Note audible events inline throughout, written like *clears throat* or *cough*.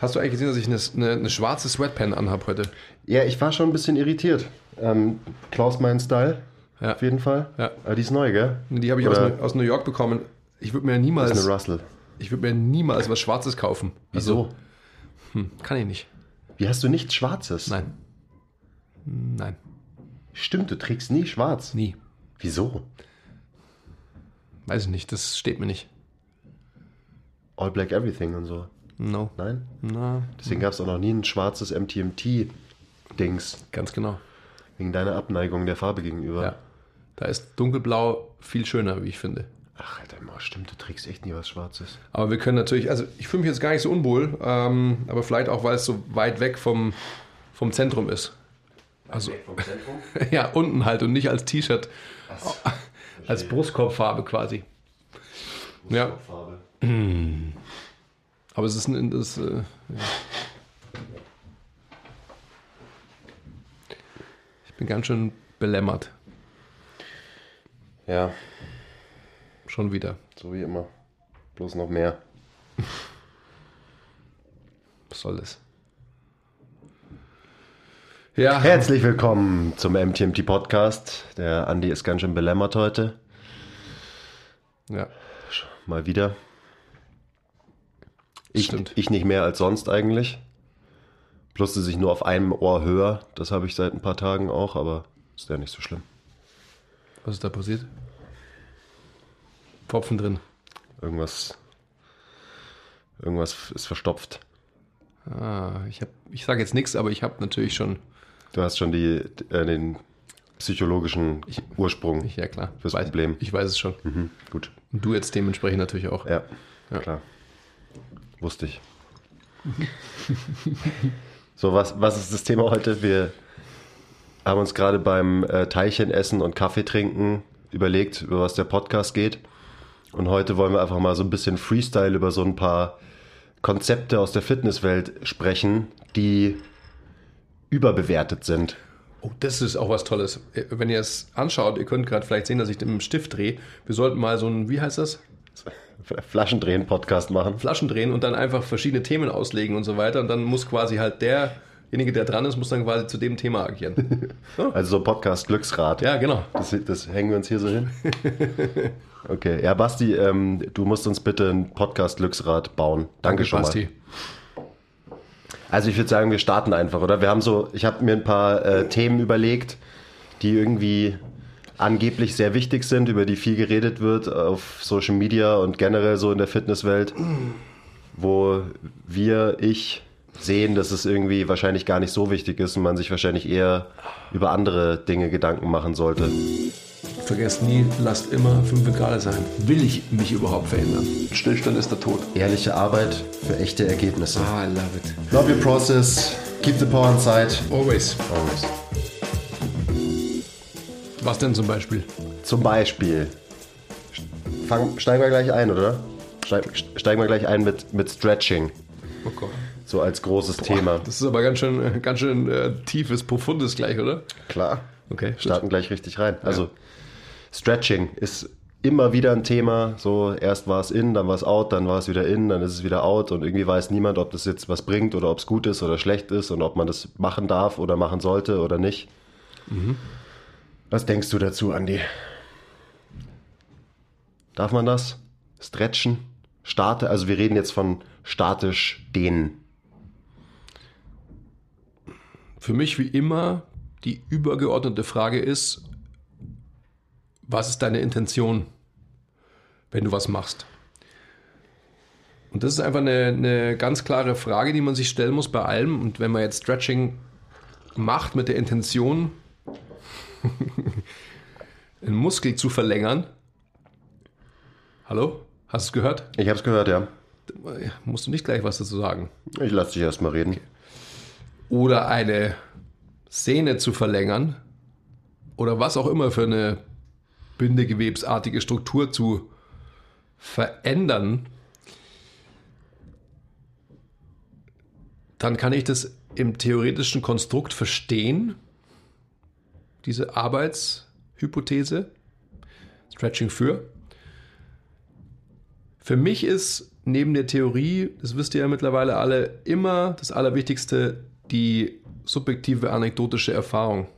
Hast du eigentlich gesehen, dass ich eine, eine, eine schwarze Sweatpan anhabe heute? Ja, ich war schon ein bisschen irritiert. Ähm, Klaus mein Style, Ja. auf jeden Fall. Ja. Aber die ist neu, gell? Die habe ich aus, aus New York bekommen. Ich würde mir ist niemals, eine Russell. ich würde mir niemals was Schwarzes kaufen. Wieso? hm, kann ich nicht. Wie hast du nichts Schwarzes? Nein. Nein, Stimmt, du trägst nie schwarz. nie. Wieso? Weiß ich nicht, das steht mir nicht. All Black Everything und so. No. Nein? Na, Deswegen gab es auch noch nie ein schwarzes MTMT-Dings. ganz genau. Wegen deiner Abneigung der Farbe gegenüber. Ja. Da ist dunkelblau viel schöner, wie ich finde. Ach, Alter, Mann, stimmt, du trägst echt nie was Schwarzes. Aber wir können natürlich, also ich fühle mich jetzt gar nicht so unwohl, ähm, aber vielleicht auch, weil es so weit weg vom, vom Zentrum ist. Also, vom Zentrum? *laughs* ja, unten halt und nicht als T-Shirt, als Brustkorbfarbe quasi. Ja. Farbe. *clears throat* Aber es ist ein, das, äh, ja. Ich bin ganz schön belämmert, Ja, schon wieder. so wie immer. Bloß noch mehr. *laughs* Was soll das? Ja, Herzlich willkommen zum MTMT Podcast. Der Andi ist ganz schön belämmert heute. ja, Mal wieder. Ich, Stimmt. ich nicht mehr als sonst eigentlich. Plus, dass ich nur auf einem Ohr höre. Das habe ich seit ein paar Tagen auch, aber ist ja nicht so schlimm. was ist da passiert? Pfropfen drin. Irgendwas. Irgendwas ist verstopft. Ah, ich hab, ich sage jetzt nichts, aber ich habe natürlich schon, Du hast schon die, äh, den psychologischen Ursprung ich, ja klar, fürs weiß, Problem. ich weiß es schon. Mhm, gut. Und du jetzt dementsprechend natürlich auch. Ja, Ja. klar. Wusste ich. *laughs* so, was, was ist das Thema heute? Wir haben uns gerade beim äh, Teilchen essen und Kaffee trinken überlegt, über was der Podcast geht. Und heute wollen wir einfach mal so ein bisschen Freestyle über so ein paar Konzepte aus der Fitnesswelt sprechen, die überbewertet sind. Oh, das ist auch was Tolles. Äh, Wenn ihr es anschaut, ihr könnt gerade vielleicht sehen, dass ich mit dem Stift drehe. Wir sollten mal so ein, wie heißt das? Flaschendrehen-Podcast machen. Flaschen drehen und dann einfach verschiedene Themen auslegen und so weiter. Und dann muss quasi halt derjenige, der dran ist, muss dann quasi zu dem Thema agieren. *laughs* Also so Podcast Glücksrad. ja, genau. Das, das hängen wir uns hier so hin. *laughs* Okay, ja, Basti, ähm, du musst uns bitte ein Podcast-Glücksrad bauen. Danke, schon Basti. mal. Also ich würde sagen, wir starten einfach, oder? Wir haben so, ich habe mir ein paar äh, Themen überlegt, die irgendwie angeblich sehr wichtig sind, über die viel geredet wird auf Social Media und generell so in der Fitnesswelt, wo wir, ich sehen, dass es irgendwie wahrscheinlich gar nicht so wichtig ist und man sich wahrscheinlich eher über andere Dinge Gedanken machen sollte. Vergesst nie, lasst immer 5 Grad sein. Will ich mich überhaupt verändern? Stillstand ist der Tod. Ehrliche Arbeit für echte Ergebnisse. Ah, I love it. Love your process. Keep the power inside. Always. Always. Was denn zum Beispiel? Zum Beispiel. Fang, steigen wir gleich ein, oder? Steig, steigen wir gleich ein mit, mit Stretching. Oh Gott. So als großes Thema. Das ist aber ganz schön, äh, ganz schön äh, tiefes, profundes gleich, oder? Klar. Okay. Starten gleich richtig rein. Also, Stretching ist immer wieder ein Thema. So, erst war es in, dann war es out, dann war es wieder in, dann ist es wieder out und irgendwie weiß niemand, ob das jetzt was bringt oder ob es gut ist oder schlecht ist und ob man das machen darf oder machen sollte oder nicht. Was denkst du dazu, Andi? Darf man das? Stretchen? Starte, also wir reden jetzt von statisch dehnen. Für mich wie immer die übergeordnete Frage ist, was ist deine Intention, wenn du was machst? Und das ist einfach eine, eine ganz klare Frage, die man sich stellen muss bei allem. Und wenn man jetzt Stretching macht mit der Intention, *laughs* einen Muskel zu verlängern, hallo, hast du es gehört? Ich habe es gehört, ja. Musst du nicht gleich was dazu sagen. Ich lasse dich erstmal reden. oder eine Sehne zu verlängern oder was auch immer für eine bindegewebsartige Struktur zu verändern, dann kann ich das im theoretischen Konstrukt verstehen, diese Arbeitshypothese, Stretching für. Für mich ist neben der Theorie, das wisst ihr ja mittlerweile alle, immer das Allerwichtigste, die subjektive anekdotische Erfahrung.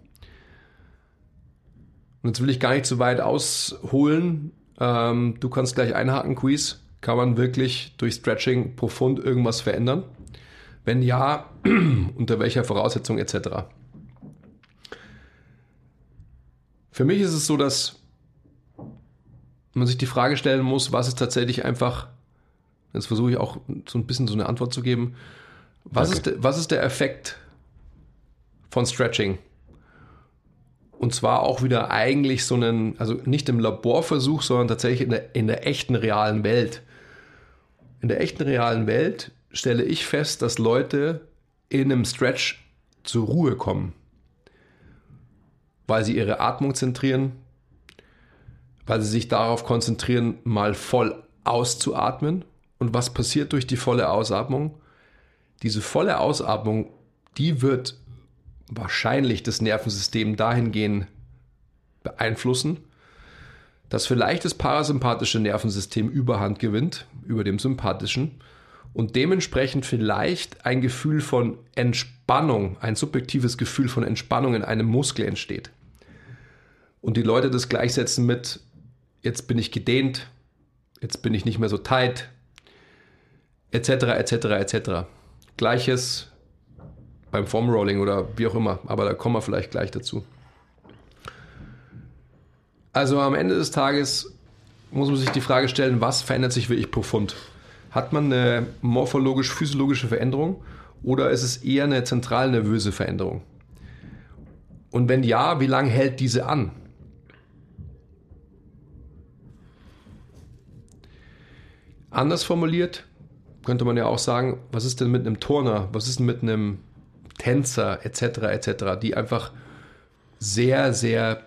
Und jetzt will ich gar nicht zu weit ausholen. Ähm, du kannst gleich einhaken, Quiz. Kann man wirklich durch Stretching profund irgendwas verändern? Wenn ja, *clears throat* unter welcher Voraussetzung etc. Für mich ist es so, dass man sich die Frage stellen muss, was ist tatsächlich einfach, jetzt versuche ich auch so ein bisschen so eine Antwort zu geben, was, ist, was ist der Effekt von Stretching? Und zwar auch wieder eigentlich so einen, also nicht im Laborversuch, sondern tatsächlich in der, in der echten realen Welt. In der echten realen Welt stelle ich fest, dass Leute in einem Stretch zur Ruhe kommen, weil sie ihre Atmung zentrieren, weil sie sich darauf konzentrieren, mal voll auszuatmen. Und was passiert durch die volle Ausatmung? Diese volle Ausatmung, die wird wahrscheinlich das Nervensystem dahingehend beeinflussen, dass vielleicht das parasympathische Nervensystem Überhand gewinnt über dem sympathischen und dementsprechend vielleicht ein Gefühl von Entspannung, ein subjektives Gefühl von Entspannung in einem Muskel entsteht. Und die Leute das gleichsetzen mit, jetzt bin ich gedehnt, jetzt bin ich nicht mehr so tight, etc., etc., etc. Gleiches beim Formrolling oder wie auch immer, aber da kommen wir vielleicht gleich dazu. Also am Ende des Tages muss man sich die Frage stellen, was verändert sich wirklich profund? Hat man eine morphologisch-physiologische Veränderung oder ist es eher eine zentral nervöse Veränderung? Und wenn ja, wie lange hält diese an? Anders formuliert könnte man ja auch sagen, was ist denn mit einem Turner, was ist denn mit einem Tänzer etc. etc., die einfach sehr, sehr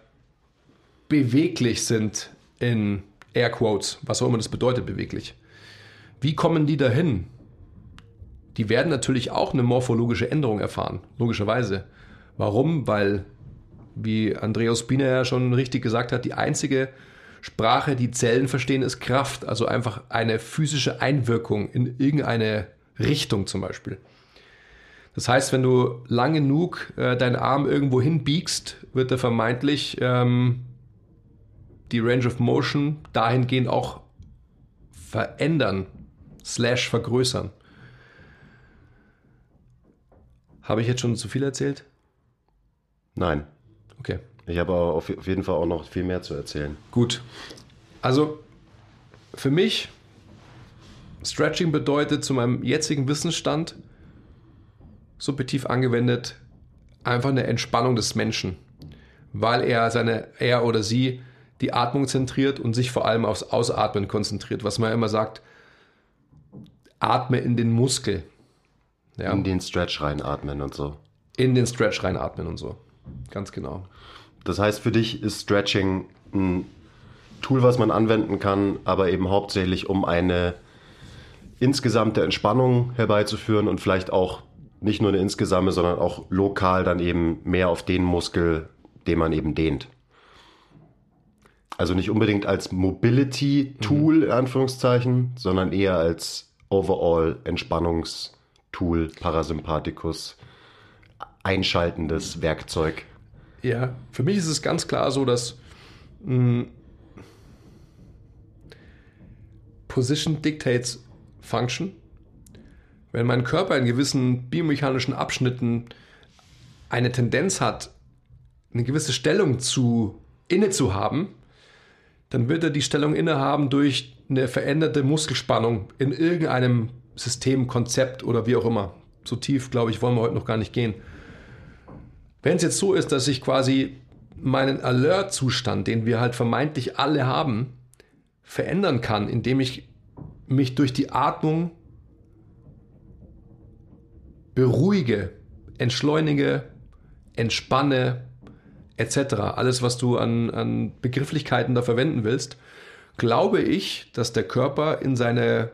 beweglich sind in Airquotes, was auch immer das bedeutet, beweglich. Wie kommen die dahin? Die werden natürlich auch eine morphologische Änderung erfahren, logischerweise. Warum? Weil, wie Andreas Biener ja schon richtig gesagt hat, die einzige Sprache, die Zellen verstehen, ist Kraft, also einfach eine physische Einwirkung in irgendeine Richtung zum Beispiel. Das heißt, wenn du lang genug äh, deinen Arm irgendwo hinbiegst, wird er vermeintlich ähm, die Range of Motion dahingehend auch verändern, slash vergrößern. Habe ich jetzt schon zu viel erzählt? Nein. Okay. Ich habe aber auf jeden Fall auch noch viel mehr zu erzählen. Gut. Also für mich, Stretching bedeutet zu meinem jetzigen Wissensstand, subjektiv angewendet, einfach eine Entspannung des Menschen, weil er seine, er oder sie die Atmung zentriert und sich vor allem aufs Ausatmen konzentriert, was man immer sagt, atme in den Muskel. Ja. In den Stretch reinatmen und so. In den Stretch reinatmen und so. Ganz genau. Das heißt, für dich ist Stretching ein Tool, was man anwenden kann, aber eben hauptsächlich um eine insgesamte Entspannung herbeizuführen und vielleicht auch nicht nur eine insgesamme, sondern auch lokal dann eben mehr auf den Muskel, den man eben dehnt. Also nicht unbedingt als Mobility-Tool, mhm. in Anführungszeichen, sondern eher als Overall Entspannungstool, Parasympathikus, einschaltendes Werkzeug. Ja, für mich ist es ganz klar so, dass hm, Position dictates Function. Wenn mein Körper in gewissen biomechanischen Abschnitten eine Tendenz hat, eine gewisse Stellung zu inne zu haben, dann wird er die Stellung innehaben durch eine veränderte Muskelspannung in irgendeinem System, Konzept oder wie auch immer. So tief, glaube ich, wollen wir heute noch gar nicht gehen. Wenn es jetzt so ist, dass ich quasi meinen Alert-Zustand, den wir halt vermeintlich alle haben, verändern kann, indem ich mich durch die Atmung beruhige, entschleunige, entspanne, etc. Alles, was du an, an Begrifflichkeiten da verwenden willst, glaube ich, dass der Körper in seine,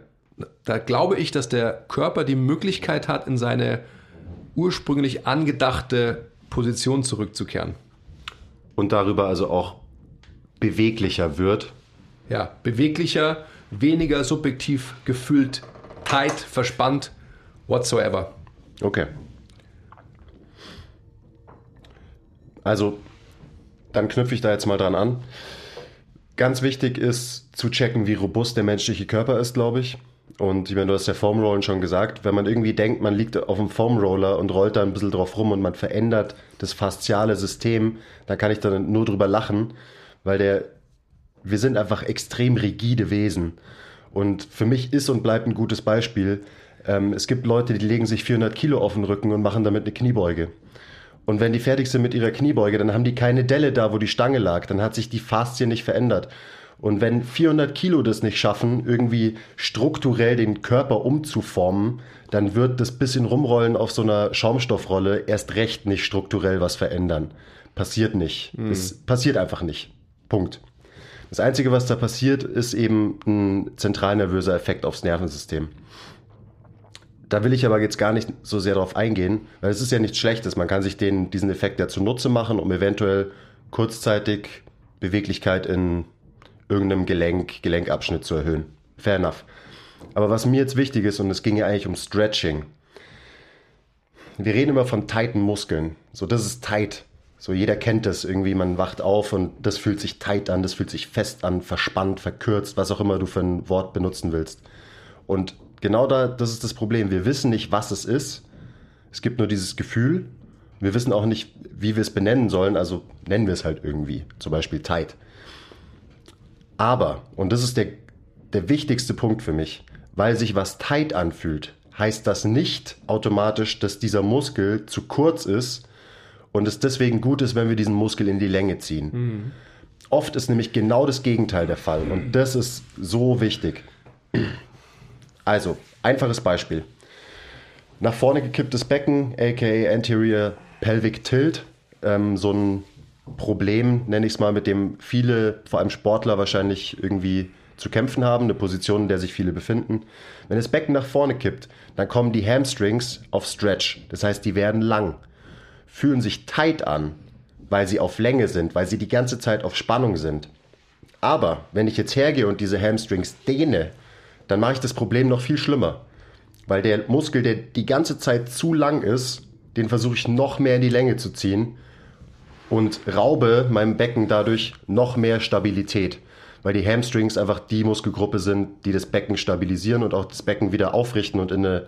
da glaube ich, dass der Körper die Möglichkeit hat, in seine ursprünglich angedachte Position zurückzukehren. Und darüber also auch beweglicher wird. Ja, beweglicher, weniger subjektiv gefühlt, tight, verspannt, whatsoever. Okay. Also, dann knüpfe ich da jetzt mal dran an. Ganz wichtig ist zu checken, wie robust der menschliche Körper ist, glaube ich. Und ich meine, du hast ja Foamrollen schon gesagt, wenn man irgendwie denkt, man liegt auf dem Foamroller und rollt da ein bisschen drauf rum und man verändert das fasziale System, dann kann ich dann nur drüber lachen, weil der, wir sind einfach extrem rigide Wesen. Und für mich ist und bleibt ein gutes Beispiel, ähm, es gibt Leute, die legen sich 400 Kilo auf den Rücken und machen damit eine Kniebeuge. Und wenn die fertig sind mit ihrer Kniebeuge, dann haben die keine Delle da, wo die Stange lag. Dann hat sich die Faszie nicht verändert. Und wenn 400 Kilo das nicht schaffen, irgendwie strukturell den Körper umzuformen, dann wird das bisschen rumrollen auf so einer Schaumstoffrolle erst recht nicht strukturell was verändern. Passiert nicht. Mhm. Es passiert einfach nicht. Punkt. Das Einzige, was da passiert, ist eben ein zentralnervöser Effekt aufs Nervensystem da will ich aber jetzt gar nicht so sehr drauf eingehen, weil es ist ja nichts Schlechtes. Man kann sich den, diesen Effekt ja zunutze machen, um eventuell kurzzeitig Beweglichkeit in irgendeinem Gelenk, Gelenkabschnitt zu erhöhen. Fair enough. Aber was mir jetzt wichtig ist, und es ging ja eigentlich um Stretching. Wir reden immer von tighten Muskeln. So, das ist tight. So, jeder kennt das irgendwie. Man wacht auf und das fühlt sich tight an, das fühlt sich fest an, verspannt, verkürzt, was auch immer du für ein Wort benutzen willst. Und genau da, das ist das Problem. Wir wissen nicht, was es ist. Es gibt nur dieses Gefühl. Wir wissen auch nicht, wie wir es benennen sollen, also nennen wir es halt irgendwie. Zum Beispiel tight. Aber, und das ist der, der wichtigste Punkt für mich, weil sich was tight anfühlt, heißt das nicht automatisch, dass dieser Muskel zu kurz ist und es deswegen gut ist, wenn wir diesen Muskel in die Länge ziehen. Mhm. Oft ist nämlich genau das Gegenteil der Fall und das ist so wichtig. Also, einfaches Beispiel. Nach vorne gekipptes Becken, aka Anterior Pelvic Tilt. Ähm, so ein Problem, nenne ich es mal, mit dem viele, vor allem Sportler, wahrscheinlich irgendwie zu kämpfen haben, eine Position, in der sich viele befinden. Wenn das Becken nach vorne kippt, dann kommen die Hamstrings auf Stretch. Das heißt, die werden lang, fühlen sich tight an, weil sie auf Länge sind, weil sie die ganze Zeit auf Spannung sind. Aber wenn ich jetzt hergehe und diese Hamstrings dehne, dann mache ich das Problem noch viel schlimmer. Weil der Muskel, der die ganze Zeit zu lang ist, den versuche ich noch mehr in die Länge zu ziehen und raube meinem Becken dadurch noch mehr Stabilität. Weil die Hamstrings einfach die Muskelgruppe sind, die das Becken stabilisieren und auch das Becken wieder aufrichten und in eine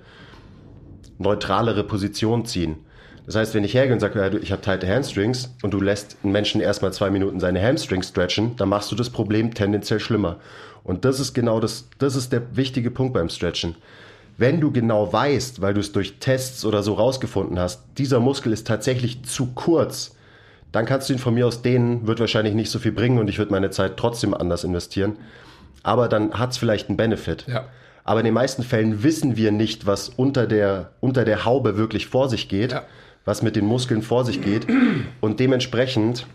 neutralere Position ziehen. Das heißt, wenn ich hergehe und sage, ich habe tighte Hamstrings und du lässt einen Menschen erstmal zwei Minuten seine Hamstrings stretchen, dann machst du das Problem tendenziell schlimmer. Und das ist genau das, das ist der wichtige Punkt beim Stretchen. Wenn du genau weißt, weil du es durch Tests oder so rausgefunden hast, dieser Muskel ist tatsächlich zu kurz, dann kannst du ihn von mir aus dehnen, wird wahrscheinlich nicht so viel bringen und ich würde meine Zeit trotzdem anders investieren. Aber dann hat es vielleicht einen Benefit. Ja. Aber in den meisten Fällen wissen wir nicht, was unter der, unter der Haube wirklich vor sich geht, ja. was mit den Muskeln vor sich geht. Und dementsprechend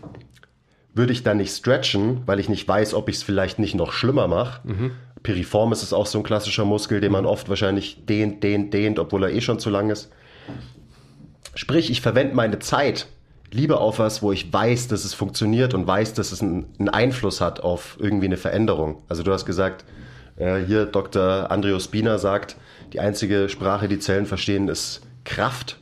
würde ich dann nicht stretchen, weil ich nicht weiß, ob ich es vielleicht nicht noch schlimmer mache. Mhm. Piriformis ist auch so ein klassischer Muskel, den man oft wahrscheinlich dehnt, dehnt, dehnt, obwohl er eh schon zu lang ist. Sprich, ich verwende meine Zeit lieber auf was, wo ich weiß, dass es funktioniert und weiß, dass es einen, einen Einfluss hat auf irgendwie eine Veränderung. Also du hast gesagt, äh, hier Dr. Andreo Spina sagt, die einzige Sprache, die Zellen verstehen, ist Kraft.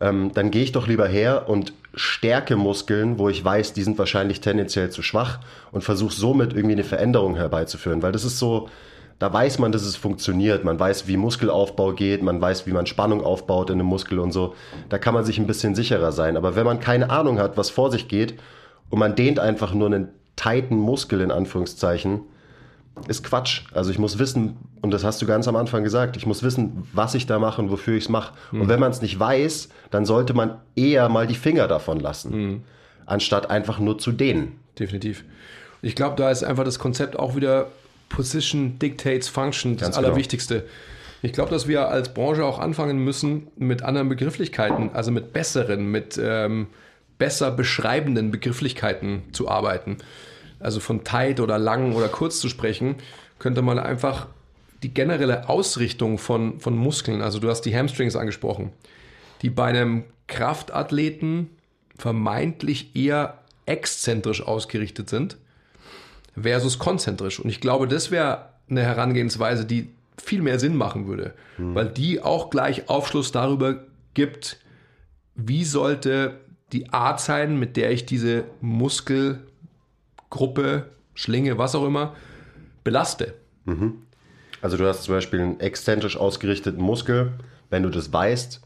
Ähm, dann gehe ich doch lieber her und Stärkemuskeln, wo ich weiß, die sind wahrscheinlich tendenziell zu schwach und versuche somit irgendwie eine Veränderung herbeizuführen. Weil das ist so, da weiß man, dass es funktioniert. Man weiß, wie Muskelaufbau geht, man weiß, wie man Spannung aufbaut in einem Muskel und so. Da kann man sich ein bisschen sicherer sein. Aber wenn man keine Ahnung hat, was vor sich geht und man dehnt einfach nur einen tighten Muskel in Anführungszeichen, ist Quatsch. Also ich muss wissen, und das hast du ganz am Anfang gesagt, ich muss wissen, was ich da mache und wofür ich es mache. Mhm. Und wenn man es nicht weiß, dann sollte man eher mal die Finger davon lassen, mhm. anstatt einfach nur zu dehnen. Definitiv. Ich glaube, da ist einfach das Konzept auch wieder Position Dictates Function das genau. Allerwichtigste. Ich glaube, dass wir als Branche auch anfangen müssen mit anderen Begrifflichkeiten, also mit besseren, mit ähm, besser beschreibenden Begrifflichkeiten zu arbeiten also von tight oder lang oder kurz zu sprechen, könnte man einfach die generelle Ausrichtung von, von Muskeln, also du hast die Hamstrings angesprochen, die bei einem Kraftathleten vermeintlich eher exzentrisch ausgerichtet sind versus konzentrisch. Und ich glaube, das wäre eine Herangehensweise, die viel mehr Sinn machen würde, weil die auch gleich Aufschluss darüber gibt, wie sollte die Art sein, mit der ich diese Muskelgruppe, Schlinge, was auch immer, belaste. Also du hast zum Beispiel einen exzentrisch ausgerichteten Muskel, wenn du das weißt,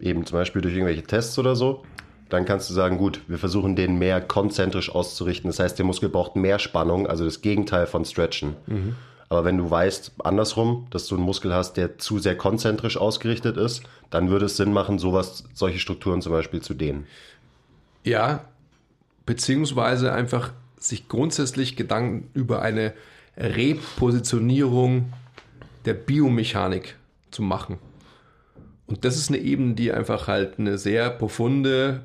eben zum Beispiel durch irgendwelche Tests oder so, dann kannst du sagen, gut, wir versuchen den mehr konzentrisch auszurichten. Das heißt, der Muskel braucht mehr Spannung, also das Gegenteil von Stretchen. Aber wenn du weißt, andersrum, dass du einen Muskel hast, der zu sehr konzentrisch ausgerichtet ist, dann würde es Sinn machen, sowas, solche Strukturen zum Beispiel zu dehnen. Ja, beziehungsweise einfach sich grundsätzlich Gedanken über eine Repositionierung der Biomechanik zu machen. Und das ist eine Ebene, die einfach halt eine sehr profunde,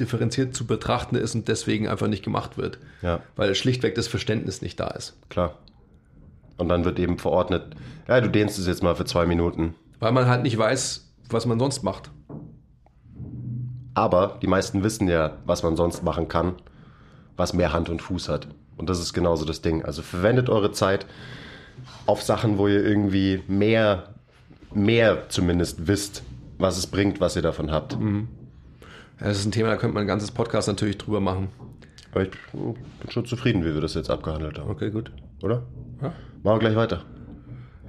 differenziert zu betrachtende ist und deswegen einfach nicht gemacht wird. Ja. Weil schlichtweg das Verständnis nicht da ist. Klar. Und dann wird eben verordnet, ja, du dehnst es jetzt mal für zwei Minuten. Weil man halt nicht weiß, was man sonst macht. Aber die meisten wissen ja, was man sonst machen kann, was mehr Hand und Fuß hat. Und das ist genauso das Ding. Also verwendet eure Zeit auf Sachen, wo ihr irgendwie mehr, mehr zumindest wisst, was es bringt, was ihr davon habt. Das ist ein Thema, da könnte man ein ganzes Podcast natürlich drüber machen. Aber ich bin schon zufrieden, wie wir das jetzt abgehandelt haben. Okay, gut. Oder? Ja. Machen wir gleich weiter.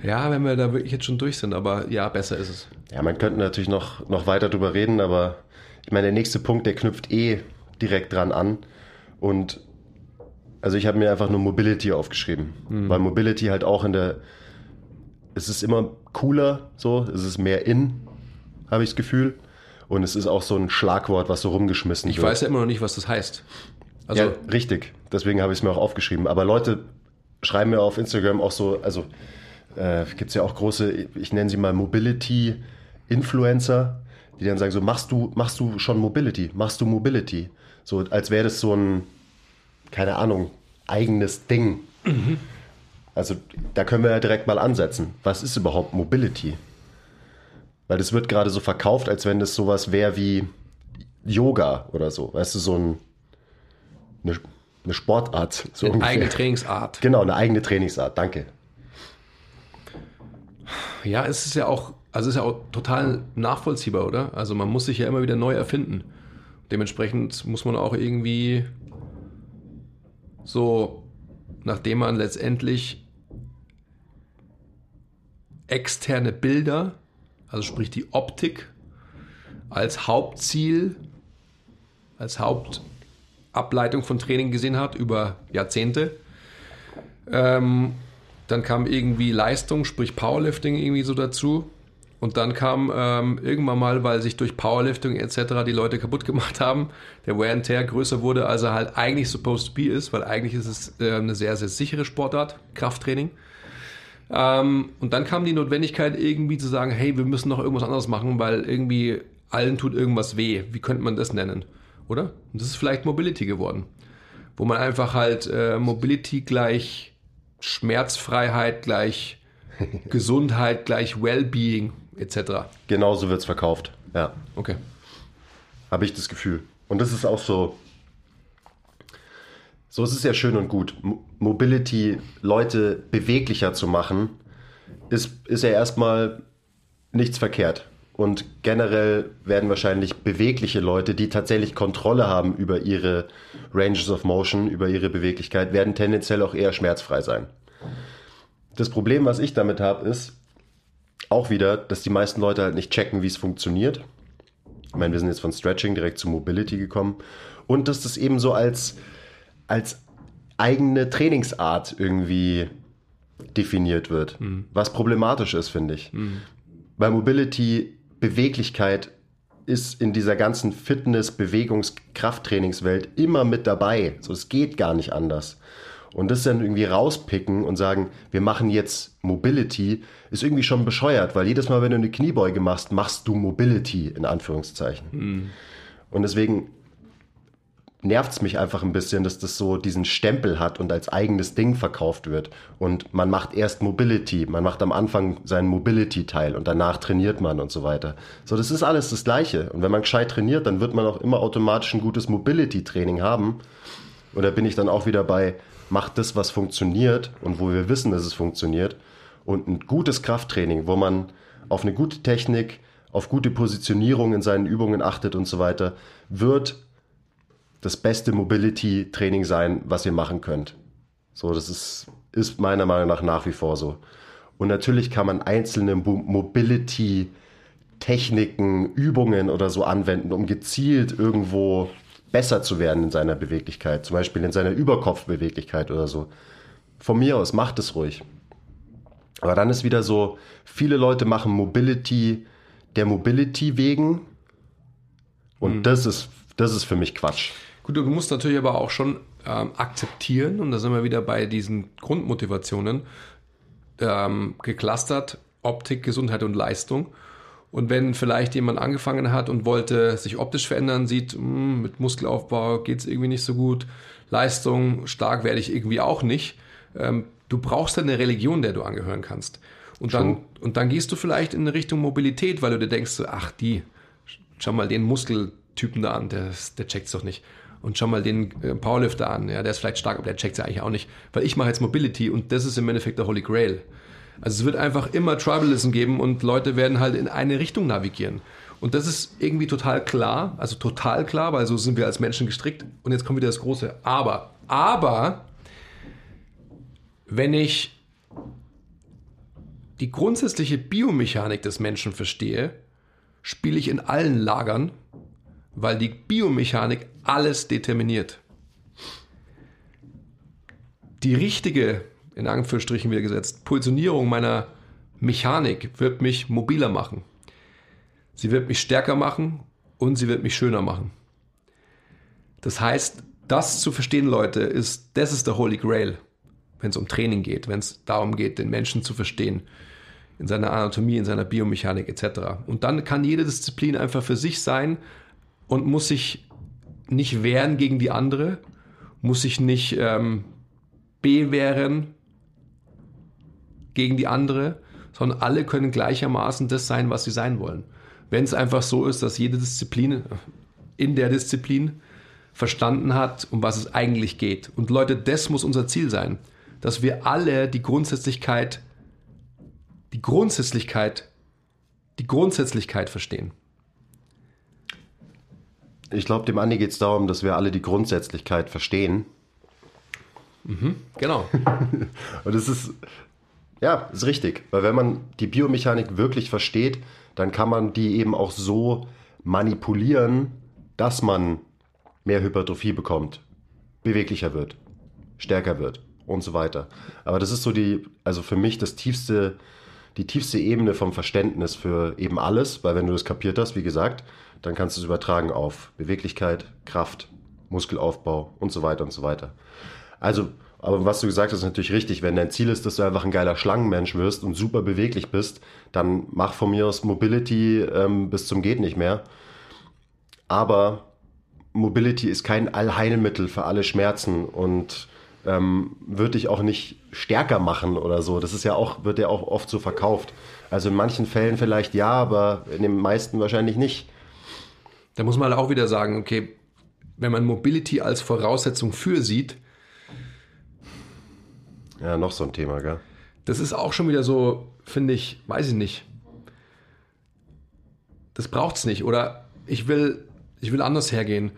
Ja, wenn wir da wirklich jetzt schon durch sind, aber ja, besser ist es. Ja, man könnte natürlich noch, noch weiter drüber reden, aber ich meine, der nächste Punkt, der knüpft eh direkt dran an. Und also ich habe mir einfach nur Mobility aufgeschrieben, weil Mobility halt auch in der, es ist immer cooler, so, es ist mehr in, habe ich das Gefühl. Und es ist auch so ein Schlagwort, was so rumgeschmissen Ich wird. weiß ja immer noch nicht, was das heißt. Also, ja, richtig. Deswegen habe ich es mir auch aufgeschrieben. Aber Leute schreiben mir auf Instagram auch so, also äh, gibt es ja auch große, ich nenne sie mal Mobility-Influencer, die dann sagen so, machst du, machst du schon Mobility? Machst du Mobility? So, als wäre das so ein, keine Ahnung, eigenes Ding. Also da können wir ja direkt mal ansetzen. Was ist überhaupt Mobility? Weil das wird gerade so verkauft, als wenn das sowas wäre wie Yoga oder so. Weißt du, so ein, eine, eine Sportart. So eine ungefähr. eigene Trainingsart. Genau, eine eigene Trainingsart. Danke. Ja, es ist ja auch, also es ist ja auch total nachvollziehbar, oder? Also man muss sich ja immer wieder neu erfinden. Dementsprechend muss man auch irgendwie so, nachdem man letztendlich externe Bilder, also sprich die Optik, als Hauptziel, als Hauptableitung von Training gesehen hat über Jahrzehnte, ähm, dann kam irgendwie Leistung, sprich Powerlifting irgendwie so dazu. Und dann kam ähm, irgendwann mal, weil sich durch Powerlifting etc. die Leute kaputt gemacht *laughs* haben, der Wear and Tear größer wurde, als er halt eigentlich supposed to be ist, weil eigentlich ist es äh, eine sehr, sehr sichere Sportart, Krafttraining. Ähm, und dann kam die Notwendigkeit irgendwie zu sagen, hey, wir müssen noch irgendwas anderes machen, weil irgendwie allen tut irgendwas weh. Wie könnte man das nennen? Oder? Und das ist vielleicht Mobility geworden. Wo man einfach halt äh, Mobility gleich Schmerzfreiheit, gleich *laughs* Gesundheit, gleich Wellbeing etc. Genauso wird es verkauft. Ja, Okay. habe ich das Gefühl. Und das ist auch so. So ist es ja schön und gut. Mo- Mobility, Leute beweglicher zu machen, ist, ist ja erstmal nichts verkehrt. Und generell werden wahrscheinlich bewegliche Leute, die tatsächlich Kontrolle haben über ihre Ranges of Motion, über ihre Beweglichkeit, werden tendenziell auch eher schmerzfrei sein. Das Problem, was ich damit habe, ist auch wieder, dass die meisten Leute halt nicht checken, wie es funktioniert. Ich meine, wir sind jetzt von Stretching direkt zu Mobility gekommen. Und dass das eben so als, als eigene Trainingsart irgendwie definiert wird. Was problematisch ist, finde ich. Weil Mobility, Beweglichkeit ist in dieser ganzen Fitness-, Bewegungs-, Krafttrainingswelt immer mit dabei. So, es geht gar nicht anders. Und das dann irgendwie rauspicken und sagen, wir machen jetzt Mobility, ist irgendwie schon bescheuert, weil jedes Mal, wenn du eine Kniebeuge machst, machst du Mobility in Anführungszeichen. Und deswegen nervt es mich einfach ein bisschen, dass das so diesen Stempel hat und als eigenes Ding verkauft wird. Und man macht erst Mobility, man macht am Anfang seinen Mobility-Teil und danach trainiert man und so weiter. So, das ist alles das Gleiche. Und wenn man gescheit trainiert, dann wird man auch immer automatisch ein gutes Mobility-Training haben. Und da bin ich dann auch wieder bei, macht das, was funktioniert und wo wir wissen, dass es funktioniert. Und ein gutes Krafttraining, wo man auf eine gute Technik, auf gute Positionierung in seinen Übungen achtet und so weiter, wird das beste Mobility-Training sein, was ihr machen könnt. So, das ist, ist meiner Meinung nach nach wie vor so. Und natürlich kann man einzelne Mobility-Techniken, Übungen oder so anwenden, um gezielt irgendwo besser zu werden in seiner Beweglichkeit, zum Beispiel in seiner Überkopfbeweglichkeit oder so. Von mir aus, macht es ruhig. Aber dann ist wieder so, viele Leute machen Mobility der Mobility wegen und mhm. das, ist, das ist für mich Quatsch. Gut, du musst natürlich aber auch schon ähm, akzeptieren, und da sind wir wieder bei diesen Grundmotivationen, ähm, geclustert, Optik, Gesundheit und Leistung. Und wenn vielleicht jemand angefangen hat und wollte sich optisch verändern, sieht, mh, hm, mit Muskelaufbau geht es irgendwie nicht so gut, Leistung, stark werde ich irgendwie auch nicht. Ähm, du brauchst eine Religion, der du angehören kannst. Und dann, und dann gehst du vielleicht in Richtung Mobilität, weil du dir denkst, ach die, schau mal den Muskeltypen da an, der, der checkt's doch nicht. Und schau mal den äh, Powerlifter an, ja, der ist vielleicht stark, aber der checkt's ja eigentlich auch nicht. Weil ich mache jetzt Mobility und das ist im Endeffekt der Holy Grail. Also es wird einfach immer Tribalism geben und Leute werden halt in eine Richtung navigieren. Und das ist irgendwie total klar, also total klar, weil so sind wir als Menschen gestrickt. Und jetzt kommt wieder das große Aber. Aber, wenn ich die grundsätzliche Biomechanik des Menschen verstehe, spiele ich in allen Lagern, weil die Biomechanik alles determiniert. Die richtige in Anführungsstrichen wieder gesetzt, Positionierung meiner Mechanik wird mich mobiler machen. Sie wird mich stärker machen und sie wird mich schöner machen. Das heißt, das zu verstehen, Leute, ist, das ist der Holy Grail, wenn es um Training geht, wenn es darum geht, den Menschen zu verstehen, in seiner Anatomie, in seiner Biomechanik etc. Und dann kann jede Disziplin einfach für sich sein und muss sich nicht wehren gegen die andere, muss sich nicht ähm, bewähren gegen die andere, sondern alle können gleichermaßen das sein, was sie sein wollen. Wenn es einfach so ist, dass jede Disziplin in der Disziplin verstanden hat, um was es eigentlich geht. Und Leute, das muss unser Ziel sein, dass wir alle die Grundsätzlichkeit, die Grundsätzlichkeit, die Grundsätzlichkeit verstehen. Ich glaube, dem Andi geht es darum, dass wir alle die Grundsätzlichkeit verstehen. Mhm, genau. *laughs* Und es ist, ja, ist richtig. Weil wenn man die Biomechanik wirklich versteht, dann kann man die eben auch so manipulieren, dass man mehr Hypertrophie bekommt, beweglicher wird, stärker wird und so weiter. Aber das ist so die, also für mich das tiefste, die tiefste Ebene vom Verständnis für eben alles, weil wenn du das kapiert hast, wie gesagt, dann kannst du es übertragen auf Beweglichkeit, Kraft, Muskelaufbau und so weiter und so weiter. Also aber was du gesagt hast, ist natürlich richtig. Wenn dein Ziel ist, dass du einfach ein geiler Schlangenmensch wirst und super beweglich bist, dann mach von mir aus Mobility ähm, bis zum geht nicht mehr. Aber Mobility ist kein Allheilmittel für alle Schmerzen und ähm, wird dich auch nicht stärker machen oder so. Das ist ja auch, wird ja auch oft so verkauft. Also in manchen Fällen vielleicht ja, aber in den meisten wahrscheinlich nicht. Da muss man halt auch wieder sagen, okay, wenn man Mobility als Voraussetzung für sieht, ja, noch so ein Thema, gell? Das ist auch schon wieder so, finde ich, weiß ich nicht. Das braucht es nicht. Oder ich will, ich will anders hergehen.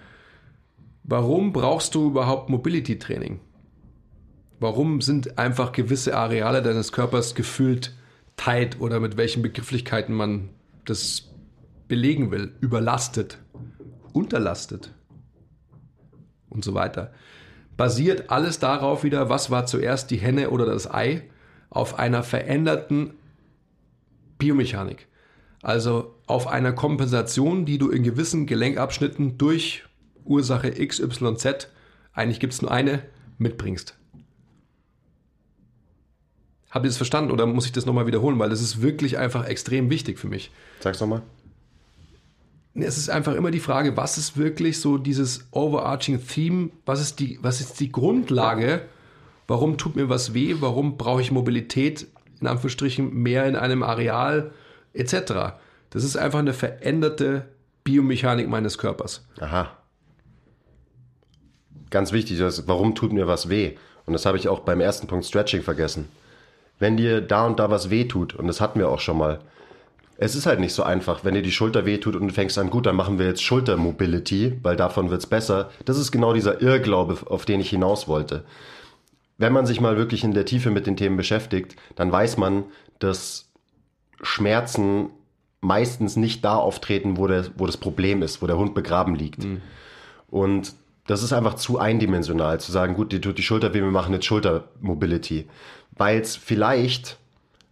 Warum brauchst du überhaupt Mobility-Training? Warum sind einfach gewisse Areale deines Körpers gefühlt tight oder mit welchen Begrifflichkeiten man das belegen will? Überlastet, unterlastet und so weiter basiert alles darauf wieder, was war zuerst die Henne oder das Ei, auf einer veränderten Biomechanik. Also auf einer Kompensation, die du in gewissen Gelenkabschnitten durch Ursache XYZ, eigentlich gibt es nur eine, mitbringst. Habt ihr das verstanden oder muss ich das nochmal wiederholen? Weil das ist wirklich einfach extrem wichtig für mich. Sag's nochmal es ist einfach immer die Frage, was ist wirklich so dieses overarching Theme? Was ist die, was ist die Grundlage? Warum tut mir was weh? Warum brauche ich Mobilität in Anführungsstrichen mehr in einem Areal etc.? Das ist einfach eine veränderte Biomechanik meines Körpers. Aha. Ganz wichtig, das, warum tut mir was weh? Und das habe ich auch beim ersten Punkt Stretching vergessen. Wenn dir da und da was wehtut, und das hatten wir auch schon mal, es ist halt nicht so einfach, wenn dir die Schulter wehtut und du fängst an, gut, dann machen wir jetzt Schultermobility, weil davon wird's besser. Das ist genau dieser Irrglaube, auf den ich hinaus wollte. Wenn man sich mal wirklich in der Tiefe mit den Themen beschäftigt, dann weiß man, dass Schmerzen meistens nicht da auftreten, wo, der, wo das Problem ist, wo der Hund begraben liegt. Mhm. Und das ist einfach zu eindimensional, zu sagen, gut, die tut die Schulter weh, wir machen jetzt Schultermobility. Weil es vielleicht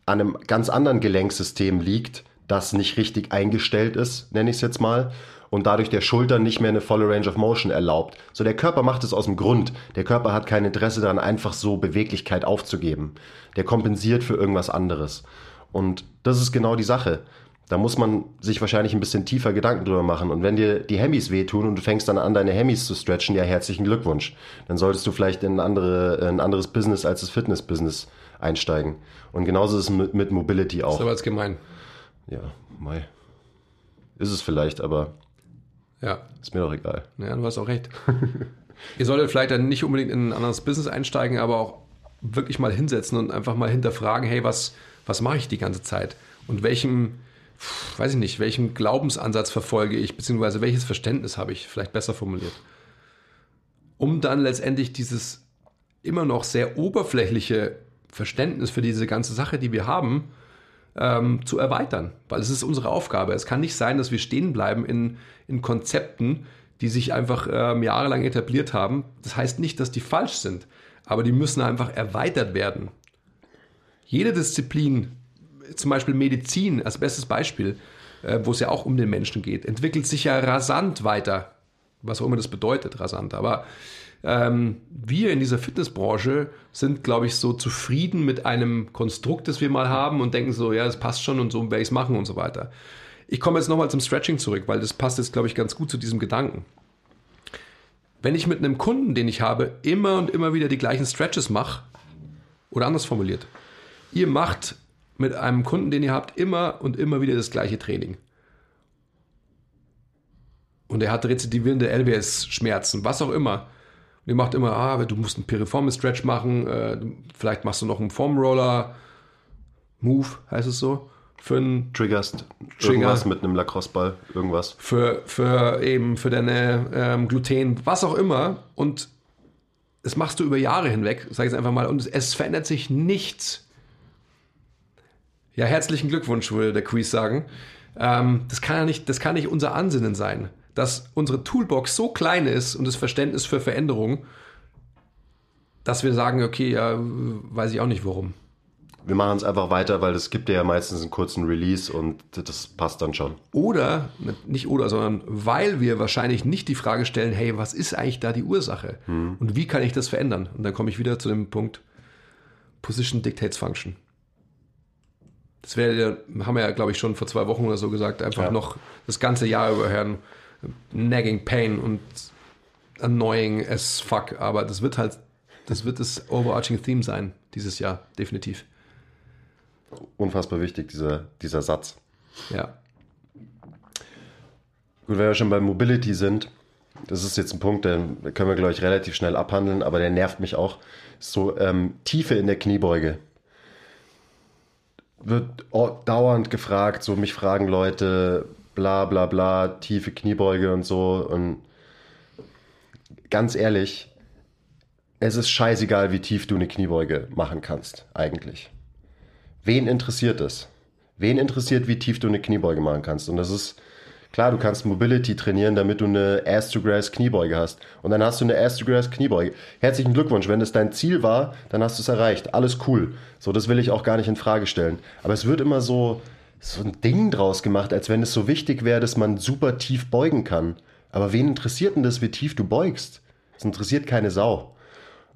an einem ganz anderen Gelenksystem liegt, das nicht richtig eingestellt ist, nenne ich es jetzt mal, und dadurch der Schulter nicht mehr eine volle Range of Motion erlaubt. So, der Körper macht es aus dem Grund. Der Körper hat kein Interesse daran, einfach so Beweglichkeit aufzugeben. Der kompensiert für irgendwas anderes. Und das ist genau die Sache. Da muss man sich wahrscheinlich ein bisschen tiefer Gedanken drüber machen. Und wenn dir die Hemmys wehtun und du fängst dann an, deine Hemmys zu stretchen, ja, herzlichen Glückwunsch. Dann solltest du vielleicht in ein, andere, ein anderes Business als das Fitness-Business einsteigen. Und genauso ist es mit, mit Mobility auch. Das ist aber jetzt gemein. Ja, Mai. Ist es vielleicht, aber ja. ist mir doch egal. Ja, du hast auch recht. *laughs* Ihr solltet vielleicht dann nicht unbedingt in ein anderes Business einsteigen, aber auch wirklich mal hinsetzen und einfach mal hinterfragen, hey, was, was mache ich die ganze Zeit? Und welchem, weiß ich nicht, welchem Glaubensansatz verfolge ich, beziehungsweise welches Verständnis habe ich, vielleicht besser formuliert. Um dann letztendlich dieses immer noch sehr oberflächliche Verständnis für diese ganze Sache, die wir haben, ähm, zu erweitern. Weil es ist unsere Aufgabe. Es kann nicht sein, dass wir stehen bleiben in, in Konzepten, die sich einfach ähm, jahrelang etabliert haben. Das heißt nicht, dass die falsch sind, aber die müssen einfach erweitert werden. Jede Disziplin, zum Beispiel Medizin als bestes Beispiel, äh, wo es ja auch um den Menschen geht, entwickelt sich ja rasant weiter. Was auch immer das bedeutet, rasant. Aber ähm, wir in dieser Fitnessbranche sind, glaube ich, so zufrieden mit einem Konstrukt, das wir mal haben und denken so, ja, das passt schon und so werde ich es machen und so weiter. Ich komme jetzt nochmal zum Stretching zurück, weil das passt jetzt, glaube ich, ganz gut zu diesem Gedanken. Wenn ich mit einem Kunden, den ich habe, immer und immer wieder die gleichen Stretches mache, oder anders formuliert, ihr macht mit einem Kunden, den ihr habt, immer und immer wieder das gleiche Training. Und er hat rezidivierende LWS-Schmerzen, was auch immer und ihr macht immer, ah, du musst einen piriformis Stretch machen, äh, vielleicht machst du noch einen Foam Roller Move, heißt es so. Für einen Triggerst Trigger. irgendwas mit einem Lacrosse-Ball, irgendwas. Für, für eben, für deine ähm, Gluten, was auch immer. Und das machst du über Jahre hinweg, sag ich jetzt einfach mal, und es verändert sich nichts. Ja, herzlichen Glückwunsch, würde der Quiz sagen. Ähm, das, kann ja nicht, das kann nicht unser Ansinnen sein dass unsere Toolbox so klein ist und das Verständnis für Veränderung, dass wir sagen, okay, ja, weiß ich auch nicht warum. Wir machen es einfach weiter, weil es gibt ja meistens einen kurzen Release und das passt dann schon. Oder, nicht oder, sondern weil wir wahrscheinlich nicht die Frage stellen, hey, was ist eigentlich da die Ursache? Hm. Und wie kann ich das verändern? Und dann komme ich wieder zu dem Punkt Position Dictates Function. Das wäre, haben wir ja, glaube ich, schon vor zwei Wochen oder so gesagt, einfach ja. noch das ganze Jahr überhören nagging pain und annoying as fuck. Aber das wird halt, das wird das overarching Theme sein dieses Jahr, definitiv. Unfassbar wichtig, dieser, dieser Satz. Ja. Gut, wenn wir schon bei Mobility sind, das ist jetzt ein Punkt, den können wir, glaube ich, relativ schnell abhandeln, aber der nervt mich auch. So ähm, Tiefe in der Kniebeuge. Wird dauernd gefragt, so mich fragen Leute, bla bla bla, tiefe Kniebeuge und so. Und ganz ehrlich, es ist scheißegal, wie tief du eine Kniebeuge machen kannst, eigentlich. Wen interessiert es? Wen interessiert, wie tief du eine Kniebeuge machen kannst? Und das ist, klar, du kannst Mobility trainieren, damit du eine Ass-to-Grass Kniebeuge hast. Und dann hast du eine Ass-to-Grass Kniebeuge. Herzlichen Glückwunsch. Wenn das dein Ziel war, dann hast du es erreicht. Alles cool. So, das will ich auch gar nicht in Frage stellen. Aber es wird immer so, so ein Ding draus gemacht, als wenn es so wichtig wäre, dass man super tief beugen kann. Aber wen interessiert denn das, wie tief du beugst? Das interessiert keine Sau.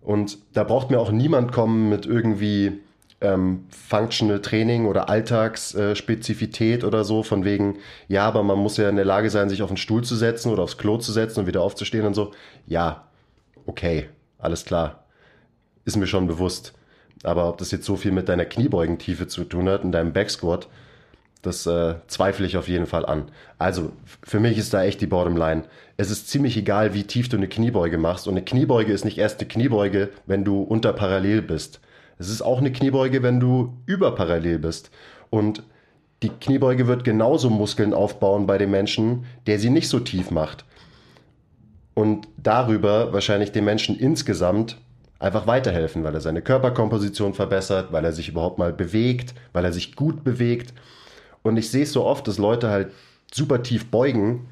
Und da braucht mir auch niemand kommen mit irgendwie ähm, Functional Training oder Alltagsspezifität äh, oder so, von wegen, ja, aber man muss ja in der Lage sein, sich auf den Stuhl zu setzen oder aufs Klo zu setzen und wieder aufzustehen und so. Ja, okay, alles klar. Ist mir schon bewusst. Aber ob das jetzt so viel mit deiner Kniebeugentiefe zu tun hat, in deinem Backsquat, Das äh, zweifle ich auf jeden Fall an. Also für mich ist da echt die Bottomline. Es ist ziemlich egal, wie tief du eine Kniebeuge machst. Und eine Kniebeuge ist nicht erst eine Kniebeuge, wenn du unter parallel bist. Es ist auch eine Kniebeuge, wenn du über parallel bist. Und die Kniebeuge wird genauso Muskeln aufbauen bei dem Menschen, der sie nicht so tief macht. Und darüber wahrscheinlich dem Menschen insgesamt einfach weiterhelfen, weil er seine Körperkomposition verbessert, weil er sich überhaupt mal bewegt, weil er sich gut bewegt. Und ich sehe es so oft, dass Leute halt super tief beugen,